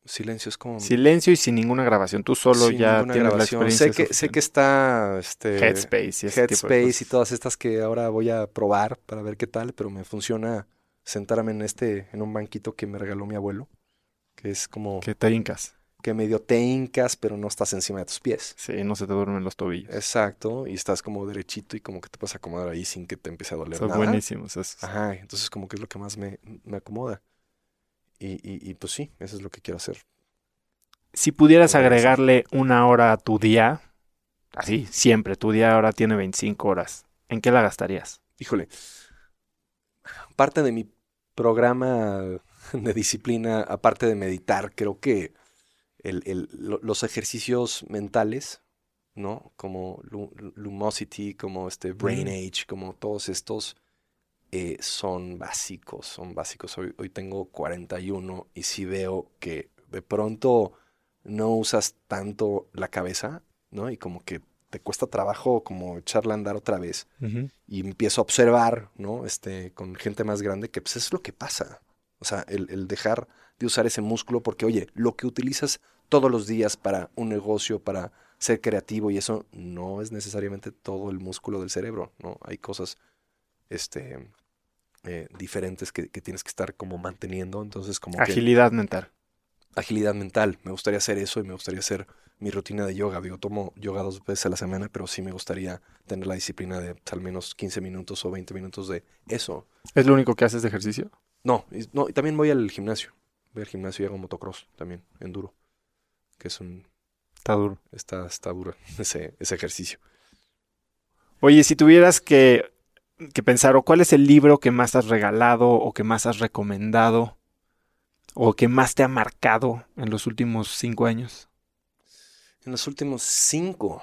Silencio es como... Silencio y sin ninguna grabación. Tú solo ya tienes grabación. la experiencia. Sé que, sé que está... Este, Headspace y Headspace y todas estas que ahora voy a probar para ver qué tal, pero me funciona sentarme en este, en un banquito que me regaló mi abuelo, que es como... Que te hincas. Que medio te hincas, pero no estás encima de tus pies. Sí, no se te duermen los tobillos. Exacto, y estás como derechito y como que te puedes acomodar ahí sin que te empiece a doler Son nada. buenísimos esos. Ajá, entonces como que es lo que más me, me acomoda. Y, y, y pues sí, eso es lo que quiero hacer. Si pudieras agregarle una hora a tu día, así, siempre, tu día ahora tiene 25 horas, ¿en qué la gastarías? Híjole, parte de mi programa de disciplina, aparte de meditar, creo que el, los ejercicios mentales, ¿no? Como Lumosity, como este Brain Age, como todos estos, eh, son básicos, son básicos. Hoy, hoy tengo 41 y si veo que de pronto no usas tanto la cabeza, ¿no? Y como que te cuesta trabajo como echarla a andar otra vez. Y empiezo a observar, ¿no? Este, con gente más grande, que pues es lo que pasa. O sea, el, el, dejar de usar ese músculo, porque oye, lo que utilizas todos los días para un negocio, para ser creativo y eso no es necesariamente todo el músculo del cerebro, ¿no? Hay cosas, este, eh, diferentes que, tienes que estar como manteniendo. Entonces, como agilidad mental. Agilidad mental. Me gustaría hacer eso y me gustaría hacer mi rutina de yoga. Digo, tomo yoga dos veces a la semana, pero sí me gustaría tener la disciplina de al menos 15 minutos o 20 minutos de eso. ¿Es lo único que haces de ejercicio? No, y, no, y también voy al gimnasio. Voy al gimnasio y hago motocross también, enduro. Que es un... Está duro. Está, está duro ese, ese ejercicio. Oye, si tuvieras que que pensar, o cuál es el libro que más has regalado o que más has recomendado o que más te ha marcado en los últimos cinco años? En los últimos cinco.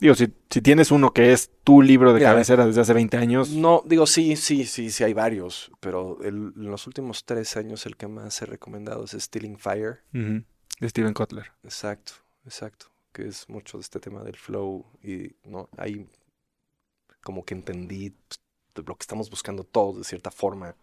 Digo, si, si tienes uno que es tu libro de cabecera desde hace 20 años. No, digo, sí, sí, sí, sí, hay varios, pero en los últimos tres años el que más he recomendado es Stealing Fire. De Steven Kotler. Exacto, exacto, que es mucho de este tema del flow y no hay como que entendí pues, lo que estamos buscando todos de cierta forma,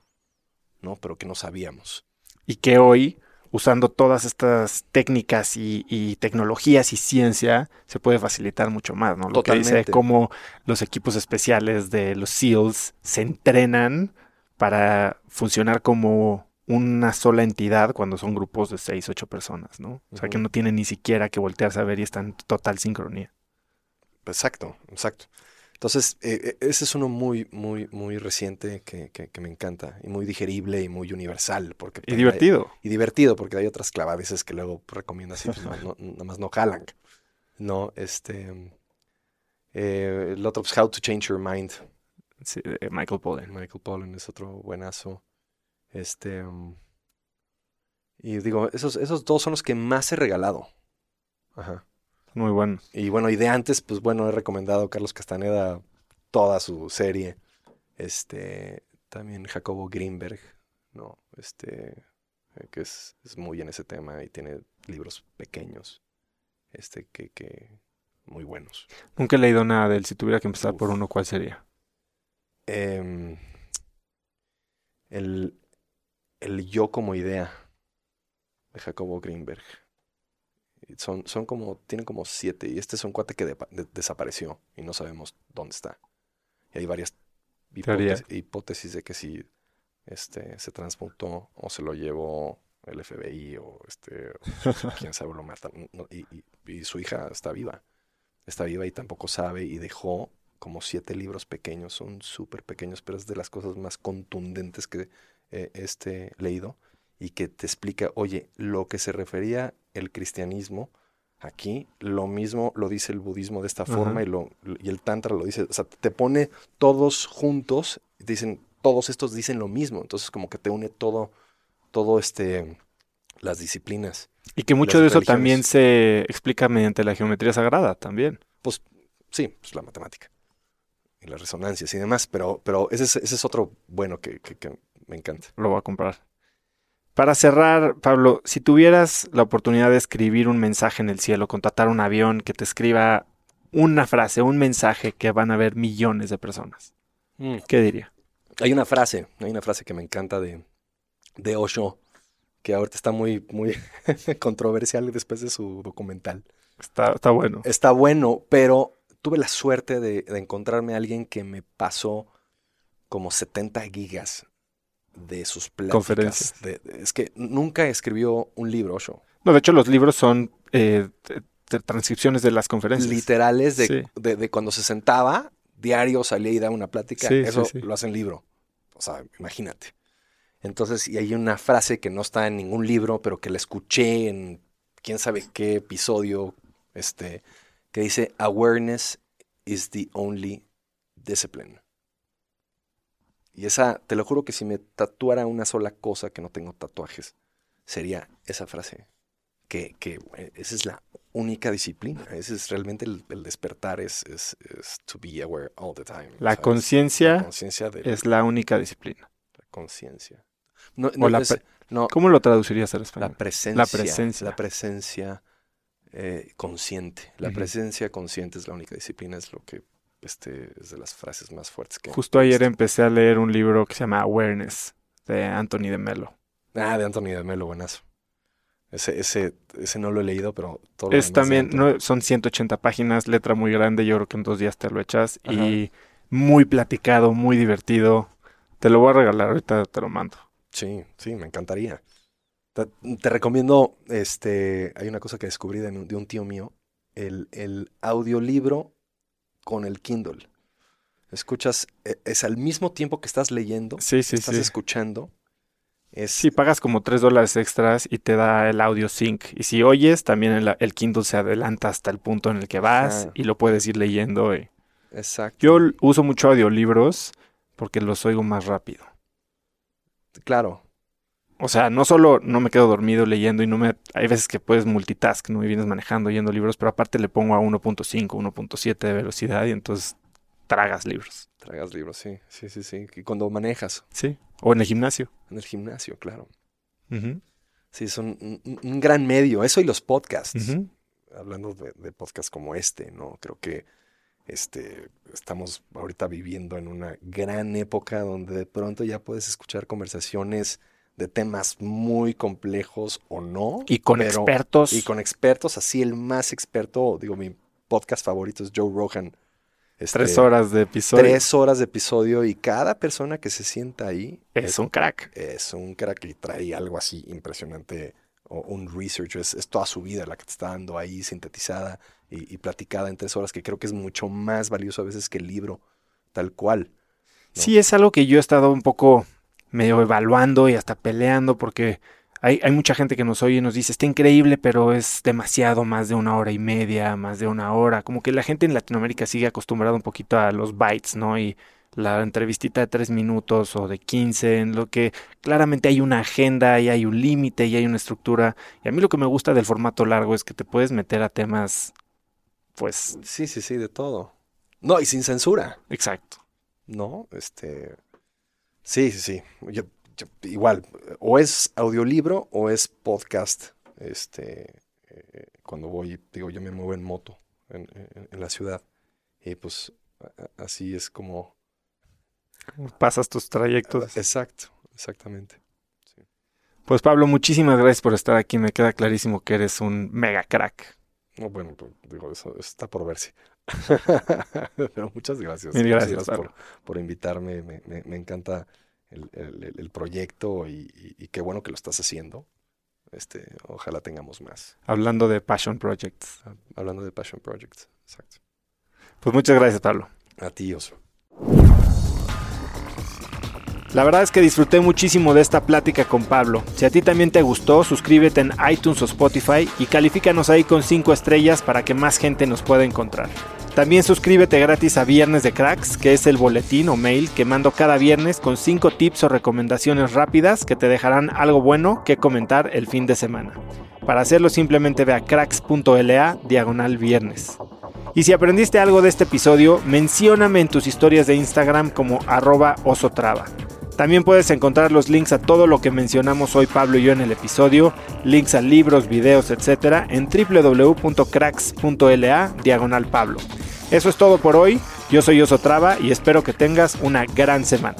¿no? Pero que no sabíamos. Y que hoy, usando todas estas técnicas y, tecnologías y ciencia, se puede facilitar mucho más, ¿no? Lo que dice cómo los equipos especiales de los SEALs se entrenan para funcionar como una sola entidad cuando son grupos de seis, ocho personas, ¿no? O sea, que no tienen ni siquiera que voltearse a ver y están en total sincronía. Exacto, exacto. Entonces, eh, eh, ese es uno muy, muy, muy reciente que, que, me encanta y muy digerible y muy universal. Porque, y divertido. y divertido, porque hay otras clavadeces que luego recomiendo así, pues no, nada más no jalan. No, este... Eh, el otro, pues, How to Change Your Mind. Sí, Michael Pollan. Michael Pollan es otro buenazo. Este... y digo, esos, esos dos son los que más he regalado. Ajá. Muy bueno. Y bueno, y de antes, pues bueno, he recomendado a Carlos Castaneda toda su serie. Este, también Jacobo Greenberg, ¿no? Este, eh, que es, muy en ese tema y tiene libros pequeños, este, que, que muy buenos. Nunca he leído nada de él. Si tuviera que empezar por uno, ¿cuál sería? Em, el, el yo como idea de Jacobo Greenberg. Son, son como, tienen como siete. Y este es un cuate que desapareció y no sabemos dónde está. Y hay varias hipótesis, de que si este, se transmutó o se lo llevó el FBI o este, quién sabe lo mata. y, y, su hija está viva. Está viva y tampoco sabe y dejó como siete libros pequeños. Son súper pequeños, pero es de las cosas más contundentes que he este, leído y que te explica, oye, lo que se refería el cristianismo, aquí lo mismo lo dice el budismo de esta forma y, lo, y el tantra lo dice, o sea, te pone todos juntos, dicen, todos estos dicen lo mismo, entonces como que te une todo, todo este, las disciplinas. Y que mucho de eso también se explica mediante la geometría sagrada también. Pues sí, pues la matemática y las resonancias y demás, pero, pero ese, es, ese es otro bueno que, que- que me encanta. Lo voy a comprar. Para cerrar, Pablo, si tuvieras la oportunidad de escribir un mensaje en el cielo, contratar un avión que te escriba una frase, un mensaje que van a ver millones de personas, ¿qué diría? Hay una frase, hay una frase que me encanta de, de Osho, que ahorita está muy, muy controversial después de su documental. Está, está bueno. Está bueno, pero tuve la suerte de, de encontrarme a alguien que me pasó como 70 gigas de sus pláticas. Conferencias. De- es que nunca escribió un libro, Osho. No, de hecho, los libros son eh, transcripciones de las conferencias. Literales de, Sí. de- de cuando se sentaba, diario salía y daba una plática. Sí, sí, Eso sí. lo hace en libro. O sea, imagínate. Entonces, y hay una frase que no está en ningún libro, pero que la escuché en quién sabe qué episodio, este, que dice, awareness is the only discipline. Y esa, te lo juro que si me tatuara una sola cosa que no tengo tatuajes, sería esa frase. Que, que eh, esa es la única disciplina. Ese es realmente el, el despertar, es, es, es to be aware all the time. La conciencia es la única disciplina. la conciencia. No, O no, la es- pre- no, ¿Cómo lo traducirías al la español? presencia. La presencia. La presencia eh, consciente. La presencia consciente es la única disciplina, es lo que este, es de las frases más fuertes que. Justo ayer empecé a leer un libro que se llama Awareness de Anthony de Mello. Ah, de Anthony de Melo, buenazo. Ese, ese, ese no lo he leído, pero todo lo Es también, no, son 180 páginas, letra muy grande, yo creo que en dos días te lo echas. Ajá. Y muy platicado, muy divertido. Te lo voy a regalar, ahorita te lo mando. Sí, sí, me encantaría. Te, te recomiendo, este, hay una cosa que descubrí de, un- de un tío mío, el, el audiolibro con el Kindle. Escuchas, e- es al mismo tiempo que estás leyendo, Sí, sí, estás sí. escuchando. Es, Sí, pagas como 3 dólares extras y te da el audio sync. Y si oyes, también el, el Kindle se adelanta hasta el punto en el que vas y lo puedes ir leyendo. y- exacto. Yo uso mucho audiolibros porque los oigo más rápido. Claro, O sea, no solo no me quedo dormido leyendo y no me... Hay veces que puedes multitask, ¿no? Y vienes manejando, oyendo libros, pero aparte le pongo a 1.5, 1.7 de velocidad y entonces tragas libros. tragas libros, sí, sí, sí, sí. Y cuando manejas Sí. O en el gimnasio. en el gimnasio, claro. Sí, es un, un- gran medio. Eso y los podcasts. hablando de, de podcasts como este, ¿no? Creo que este, estamos ahorita viviendo en una gran época donde de pronto ya puedes escuchar conversaciones de temas muy complejos o no. Y con pero- expertos. Y con expertos, así el más experto, digo, mi podcast favorito es Joe Rogan. Este, tres horas de episodio. Tres horas de episodio y cada persona que se sienta ahí Es un crack. es un crack y trae algo así impresionante, o un research, es, es toda su vida la que te está dando ahí sintetizada y, y platicada en tres horas, que creo que es mucho más valioso a veces que el libro tal cual. ¿no? Sí, es algo que yo he estado un poco medio evaluando y hasta peleando porque hay, hay mucha gente que nos oye y nos dice, está increíble, pero es demasiado, más de una hora y media, más de una hora. Como que la gente en Latinoamérica sigue acostumbrada un poquito a los bytes, ¿no? Y la entrevistita de tres minutos o de 15, en lo que claramente hay una agenda y hay un límite y hay una estructura. Y a mí lo que me gusta del formato largo es que te puedes meter a temas, pues, Sí, sí, sí, de todo. No, y sin censura, exacto. ¿no? Este. Sí, sí, sí. Yo- yo- igual, o es audiolibro o es podcast. Este. eh, cuando voy, digo, yo me muevo en moto en, en- en la ciudad. Y pues así es como. Pasas tus trayectos. Exacto, exactamente. Pues Pablo, muchísimas gracias por estar aquí. Me queda clarísimo que eres un mega crack. No, bueno, pues, digo, eso, eso está por verse. Pero muchas gracias. Mil Muchas gracias, por, por invitarme. Me, me- me encanta el, el- proyecto y, y- y qué bueno que lo estás haciendo. Este, ojalá tengamos más. Hablando de Passion Projects. Ah, Hablando de Passion Projects. Exacto. Pues muchas gracias, Pablo. A ti, Oso. La verdad es que disfruté muchísimo de esta plática con Pablo. Si a ti también te gustó, suscríbete en iTunes o Spotify y califícanos ahí con 5 estrellas para que más gente nos pueda encontrar. También suscríbete gratis a Viernes de Cracks, que es el boletín o mail que mando cada viernes con 5 tips o recomendaciones rápidas que te dejarán algo bueno que comentar el fin de semana. Para hacerlo simplemente ve a cracks.la diagonal viernes. Y si aprendiste algo de este episodio, mencióname en tus historias de Instagram como arroba osotrava. También puedes encontrar los links a todo lo que mencionamos hoy Pablo y yo en el episodio, links a libros, videos, etc. en www.cracks.la diagonal Pablo. Eso es todo por hoy, yo soy Osotrava y espero que tengas una gran semana.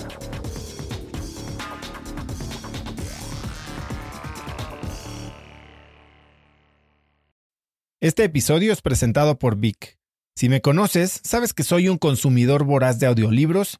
Este episodio es presentado por Vic. Si me conoces, sabes que soy un consumidor voraz de audiolibros